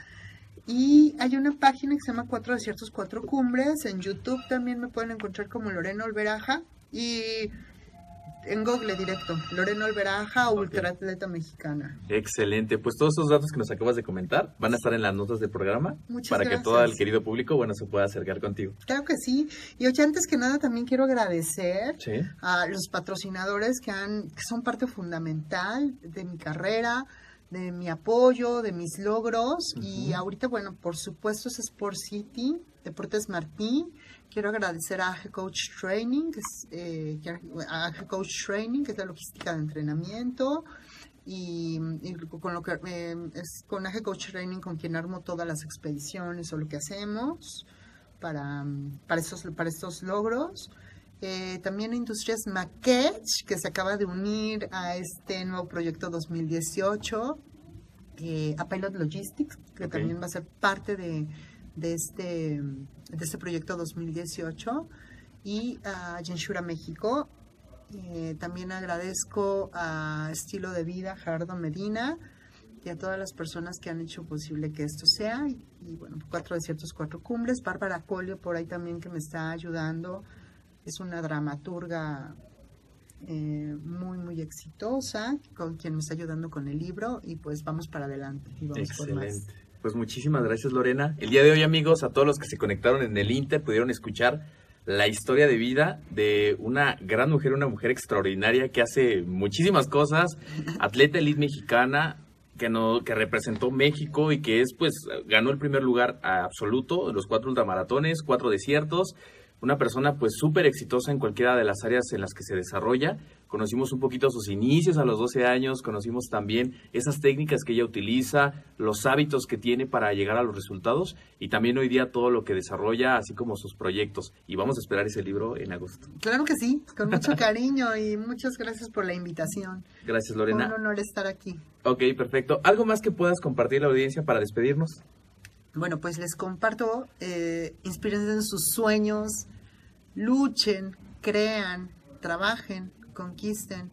Y hay una página que se llama Cuatro Desiertos, Cuatro Cumbres. En YouTube también me pueden encontrar como Lorena Olveraja. Y en Google directo, Lorena Olveraja, ultraatleta mexicana. Excelente, pues todos esos datos que nos acabas de comentar van a estar en las notas del programa Muchas para que todo el querido público, bueno, se pueda acercar contigo. Claro que sí. Y oye, antes que nada también quiero agradecer Sí. a los patrocinadores que, han, que son parte fundamental de mi carrera, de mi apoyo, de mis logros. Y ahorita, bueno, por supuesto es Sport City, Deportes Martín. Quiero agradecer a AG Coach Training, que es, eh, a AG Coach Training, que es la logística de entrenamiento. Y, y con lo que eh, es con AG Coach Training con quien armo todas las expediciones o lo que hacemos para, para, estos, para estos logros. Eh, también Industrias Maquetch, que se acaba de unir a este nuevo proyecto 2018. eh, a Pilot Logistics, que Ok. también va a ser parte de, de, este, de este proyecto 2018. Y a Genshura México. Eh, también agradezco a Estilo de Vida, Gerardo Medina, y a todas las personas que han hecho posible que esto sea. Y, bueno, Cuatro Desiertos, Cuatro Cumbres. Bárbara Colio por ahí también que me está ayudando. Es una dramaturga eh, muy, muy exitosa, con quien me está ayudando con el libro. Y pues vamos para adelante. Y vamos por más. Pues muchísimas gracias Lorena. El día de hoy amigos, a todos los que se conectaron en el Inter pudieron escuchar la historia de vida de una gran mujer, una mujer extraordinaria que hace muchísimas cosas, atleta elite mexicana que no que representó México y que es pues ganó el primer lugar absoluto en los cuatro ultramaratones, cuatro desiertos, una persona pues súper exitosa en cualquiera de las áreas en las que se desarrolla. Conocimos un poquito sus inicios a los 12 años, conocimos también esas técnicas que ella utiliza, los hábitos que tiene para llegar a los resultados y también hoy día todo lo que desarrolla, así como sus proyectos. Y vamos a esperar ese libro en agosto. Claro que sí, con mucho cariño y muchas gracias por la invitación. Gracias Lorena. un honor estar aquí. Ok, perfecto. ¿Algo más que puedas compartir a la audiencia para despedirnos? Bueno, pues les comparto, eh, inspírense en sus sueños, luchen, crean, trabajen, conquisten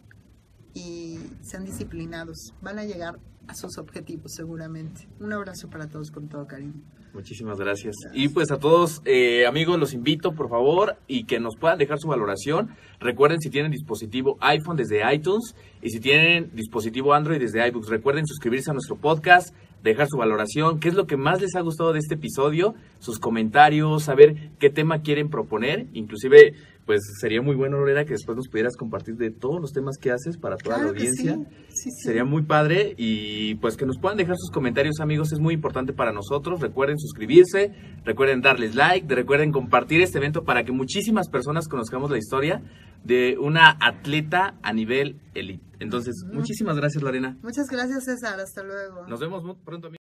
y sean disciplinados. Van a llegar a sus objetivos seguramente. Un abrazo para todos con todo cariño. Muchísimas gracias. Y pues a todos eh, amigos los invito por favor y que nos puedan dejar su valoración. Recuerden si tienen dispositivo iPhone desde iTunes y si tienen dispositivo Android desde iBooks. Recuerden suscribirse a nuestro podcast, dejar su valoración, qué es lo que más les ha gustado de este episodio, sus comentarios, saber qué tema quieren proponer. Inclusive pues sería muy bueno Lorena que después nos pudieras compartir de todos los temas que haces para toda Claro la audiencia. sí, sí, sí. Sería muy padre y pues que nos puedan dejar sus comentarios amigos, es muy importante para nosotros. Recuerden suscribirse, recuerden darles like, recuerden compartir este evento para que muchísimas personas conozcamos la historia de una atleta a nivel elite. Entonces, muchísimas gracias Lorena. Muchas gracias César, hasta luego. Nos vemos muy pronto. amigos.